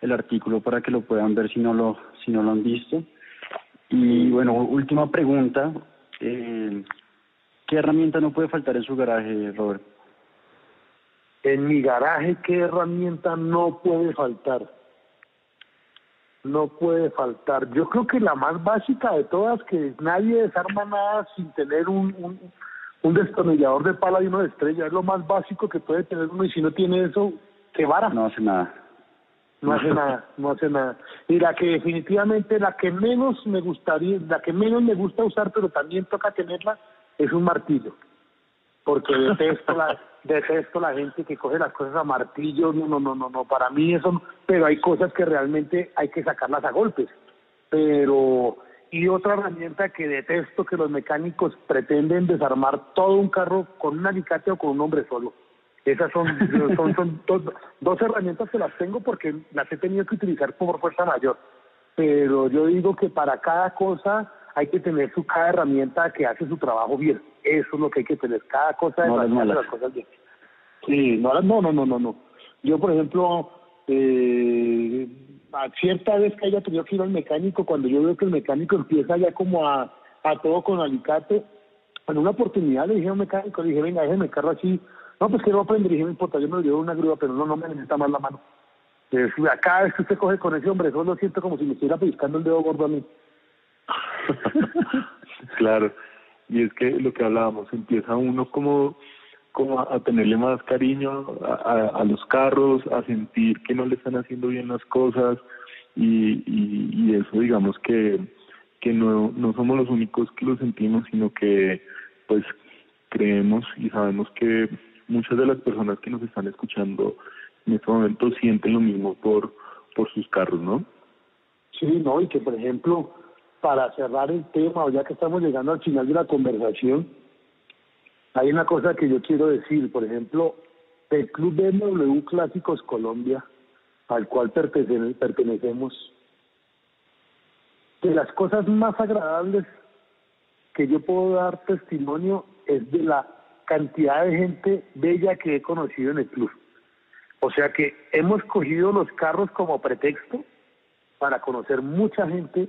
el artículo para que lo puedan ver si no lo, si no lo han visto. Y bueno, última pregunta, eh, ¿qué herramienta no puede faltar en su garaje, Robert? En mi garaje, ¿qué herramienta no puede faltar? No puede faltar. Yo creo que la más básica de todas, que nadie desarma nada sin tener un, un un destornillador de pala y uno de estrella, es lo más básico que puede tener uno y si no tiene eso, se vara. No hace nada. No hace nada, no hace nada. Y la que definitivamente, la que menos me gustaría, la que menos me gusta usar, pero también toca tenerla, es un martillo. Porque detesto la, detesto la gente que coge las cosas a martillo, no, no, no, no, no, para mí eso, pero hay cosas que realmente hay que sacarlas a golpes. Pero y otra herramienta que detesto que los mecánicos pretenden desarmar todo un carro con un alicate o con un hombre solo. Esas son, son, son dos, dos, herramientas que las tengo porque las he tenido que utilizar por fuerza mayor. Pero yo digo que para cada cosa hay que tener su cada herramienta que hace su trabajo bien. Eso es lo que hay que tener. Cada cosa no hace las cosas bien. Sí, no, no, no, no, no. Yo, por ejemplo, eh, cierta vez que haya tenido que ir al mecánico, cuando yo veo que el mecánico empieza ya como a, a todo con alicate, en una oportunidad le dije a un mecánico, dije, venga, déjeme el carro así. No, pues que no aprender, dije, no importa, yo me lo llevo una grúa, pero no, no me necesita más la mano. Es, cada vez que usted coge con ese hombre, solo siento como si me estuviera piscando el dedo gordo a mí. claro, y es que lo que hablábamos, empieza uno como como a, tenerle más cariño a, los carros, a sentir que no le están haciendo bien las cosas y, y, eso digamos que, que no, no somos los únicos que lo sentimos, sino que pues creemos y sabemos que muchas de las personas que nos están escuchando en este momento sienten lo mismo por, por sus carros, ¿no? Sí, no, y que por ejemplo, para cerrar el tema, ya que estamos llegando al final de la conversación, hay una cosa que yo quiero decir, por ejemplo, el Club BMW Clásicos Colombia, al cual pertenecemos, de las cosas más agradables que yo puedo dar testimonio es de la cantidad de gente bella que he conocido en el club. O sea que hemos cogido los carros como pretexto para conocer mucha gente.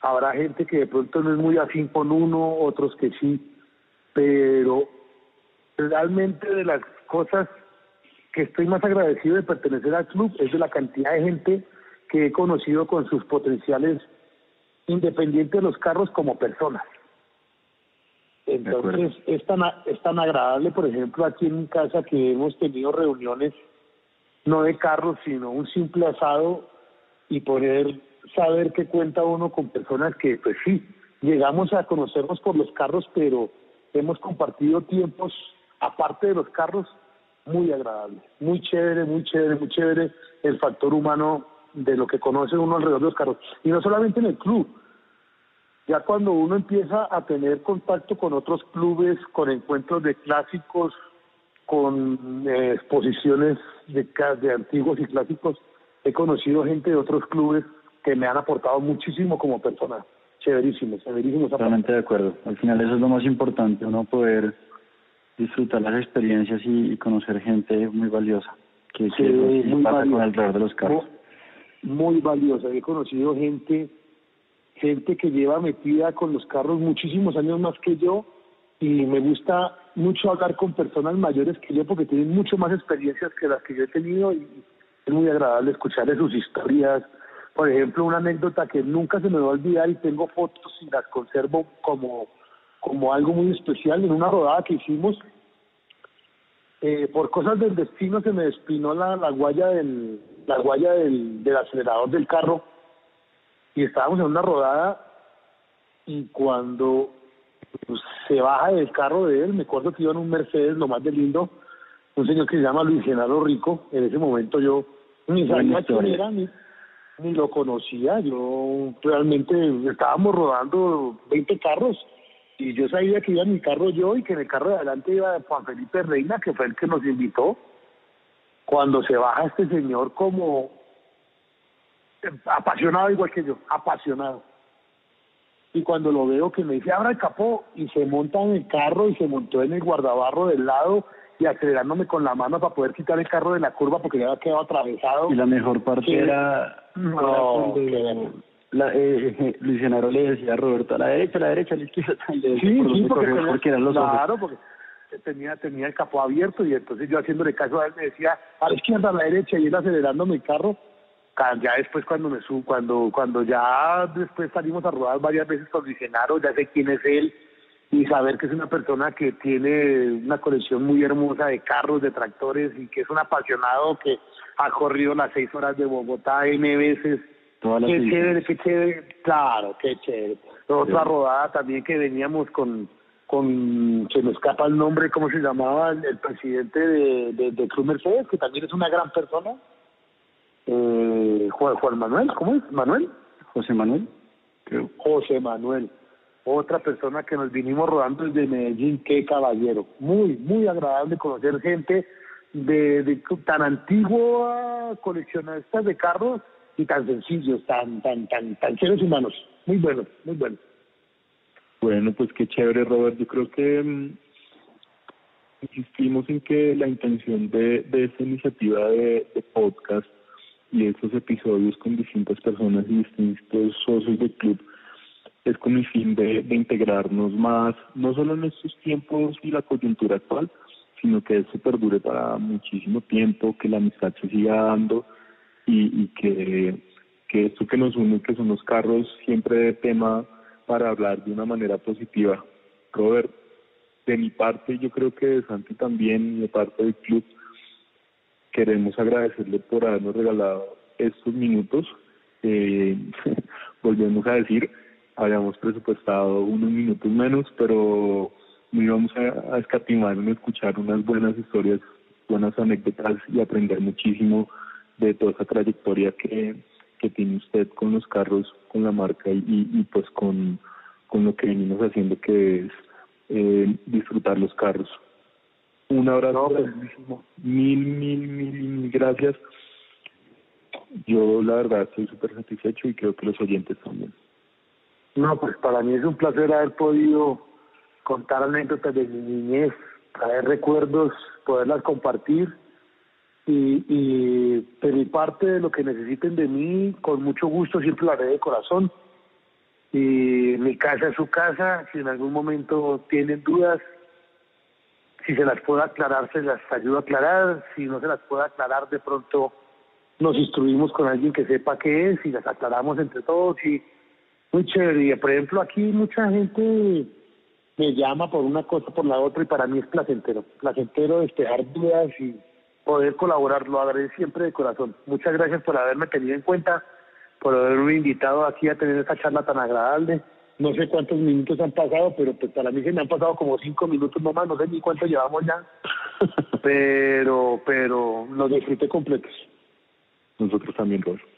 Habrá gente que de pronto no es muy afín con uno, otros que sí, pero realmente de las cosas que estoy más agradecido de pertenecer al club es de la cantidad de gente que he conocido con sus potenciales independientes de los carros como personas. Entonces es tan, es tan agradable, por ejemplo, aquí en mi casa que hemos tenido reuniones no de carros, sino un simple asado y poder saber qué cuenta uno con personas que, pues sí, llegamos a conocernos por los carros, pero hemos compartido tiempos, aparte de los carros, muy agradables, muy chévere, muy chévere, muy chévere el factor humano de lo que conoce uno alrededor de los carros. Y no solamente en el club, ya cuando uno empieza a tener contacto con otros clubes, con encuentros de clásicos, con eh, exposiciones de, de antiguos y clásicos, he conocido gente de otros clubes que me han aportado muchísimo como persona. Chéverísimo, chéverísimo. Totalmente de acuerdo. Al final eso es lo más importante, uno poder disfrutar las experiencias y, conocer gente muy valiosa, que, sí, muy pasa con alrededor de los carros. Muy, muy valiosa. He conocido gente gente que lleva metida con los carros muchísimos años más que yo y me gusta mucho hablar con personas mayores que yo porque tienen mucho más experiencias que las que yo he tenido y es muy agradable escuchar de sus historias. Por ejemplo, una anécdota que nunca se me va a olvidar y tengo fotos y las conservo como, como algo muy especial en una rodada que hicimos. Eh, por cosas del destino se me despinó la, la guaya del la guaya del, del acelerador del carro y estábamos en una rodada y cuando se baja del carro de él, me acuerdo que iba en un Mercedes, lo más de lindo, un señor que se llama Luis Genaro Rico, en ese momento yo ni sabía quién era, ni, ni lo conocía, yo realmente estábamos rodando 20 carros y yo sabía que iba en mi carro yo y que en el carro de adelante iba Juan Felipe Reina, que fue el que nos invitó. Cuando se baja este señor como apasionado igual que yo, apasionado. Y cuando lo veo que me dice, abra el capó, y se monta en el carro y se montó en el guardabarro del lado y acelerándome con la mano para poder quitar el carro de la curva porque ya había quedado atravesado. Y la mejor parte era... No, la, eh, eh, Luis le decía a Roberto, a la derecha, a la derecha, a la izquierda. sí, sí, porque, eran los claro, porque tenía, tenía el capó abierto y entonces yo haciéndole caso a él me decía, a la izquierda, a la derecha, y él acelerándome el carro ya después cuando me subo, cuando cuando ya después salimos a rodar varias veces con Luis ya sé quién es él y saber que es una persona que tiene una colección muy hermosa de carros, de tractores y que es un apasionado que ha corrido las seis horas de Bogotá N veces. qué chévere, qué chévere, claro, qué chévere. Otra rodada también que veníamos con, con, se me escapa el nombre, ¿cómo se llamaba? El, presidente de, de, de Club Mercedes, que también es una gran persona eh, Juan, Manuel, ¿cómo es? ¿Manuel? José Manuel. José Manuel. Otra persona que nos vinimos rodando desde Medellín, qué caballero. Muy, muy agradable conocer gente de, de tan antigua coleccionistas de carros y tan sencillos, tan, tan, tan, tan seres humanos. Muy bueno, muy bueno. Bueno, pues qué chévere, Robert. Yo creo que mm, insistimos en que la intención de, de esta iniciativa de podcast y estos episodios con distintas personas y distintos socios del club es con el fin de, integrarnos más, no solo en estos tiempos y la coyuntura actual, sino que eso perdure para muchísimo tiempo, que la amistad se siga dando y, que, que esto que nos une, que son los carros, siempre de tema para hablar de una manera positiva. Robert, de mi parte, yo creo que de Santi también, de parte del club, queremos agradecerle por habernos regalado estos minutos. Eh, volvemos a decir, habíamos presupuestado unos minutos menos, pero no íbamos a, escatimar en escuchar unas buenas historias buenas anécdotas y aprender muchísimo de toda esa trayectoria que, que tiene usted con los carros, con la marca y, y pues con, con lo que venimos haciendo que es eh, disfrutar los carros. Un abrazo pues. mil, mil, mil, mil gracias. Yo la verdad estoy súper satisfecho y creo que los oyentes también. No, pues para mí es un placer haber podido contar anécdotas de mi niñez, traer recuerdos, poderlas compartir y, y mi parte de lo que necesiten de mí, con mucho gusto siempre lo haré de corazón. Y mi casa es su casa, si en algún momento tienen dudas, si se las puedo aclarar, se las ayudo a aclarar, si no se las puedo aclarar, de pronto nos instruimos con alguien que sepa qué es y las aclaramos entre todos y muy chévere. Y por ejemplo, aquí mucha gente me llama por una cosa, por la otra, y para mí es placentero. Placentero despejar dudas y poder colaborar. Lo agradezco siempre de corazón. Muchas gracias por haberme tenido en cuenta, por haberme invitado aquí a tener esta charla tan agradable. No sé cuántos minutos han pasado, pero pues para mí se me han pasado como cinco minutos nomás, no sé ni cuánto llevamos ya. pero, pero los disfruté completos. Nosotros también, Robert.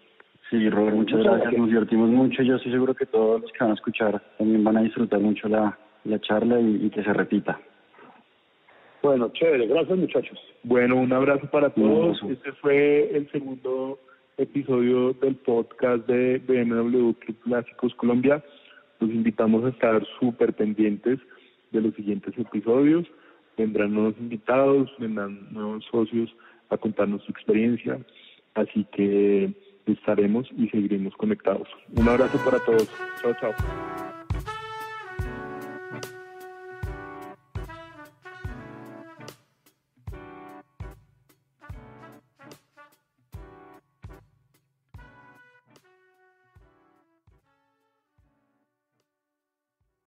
Sí, Robert, muchas, gracias. Nos divertimos mucho. Yo estoy seguro que todos los que van a escuchar también van a disfrutar mucho la, la charla y, que se repita. Bueno, chévere. Gracias, muchachos. Bueno, un abrazo para todos. Este fue el segundo episodio del podcast de BMW Club Clásicos Colombia. Los invitamos a estar súper pendientes de los siguientes episodios. Vendrán nuevos invitados, vendrán nuevos socios a contarnos su experiencia. Así que estaremos y seguiremos conectados. Un abrazo para todos. Chao, chao.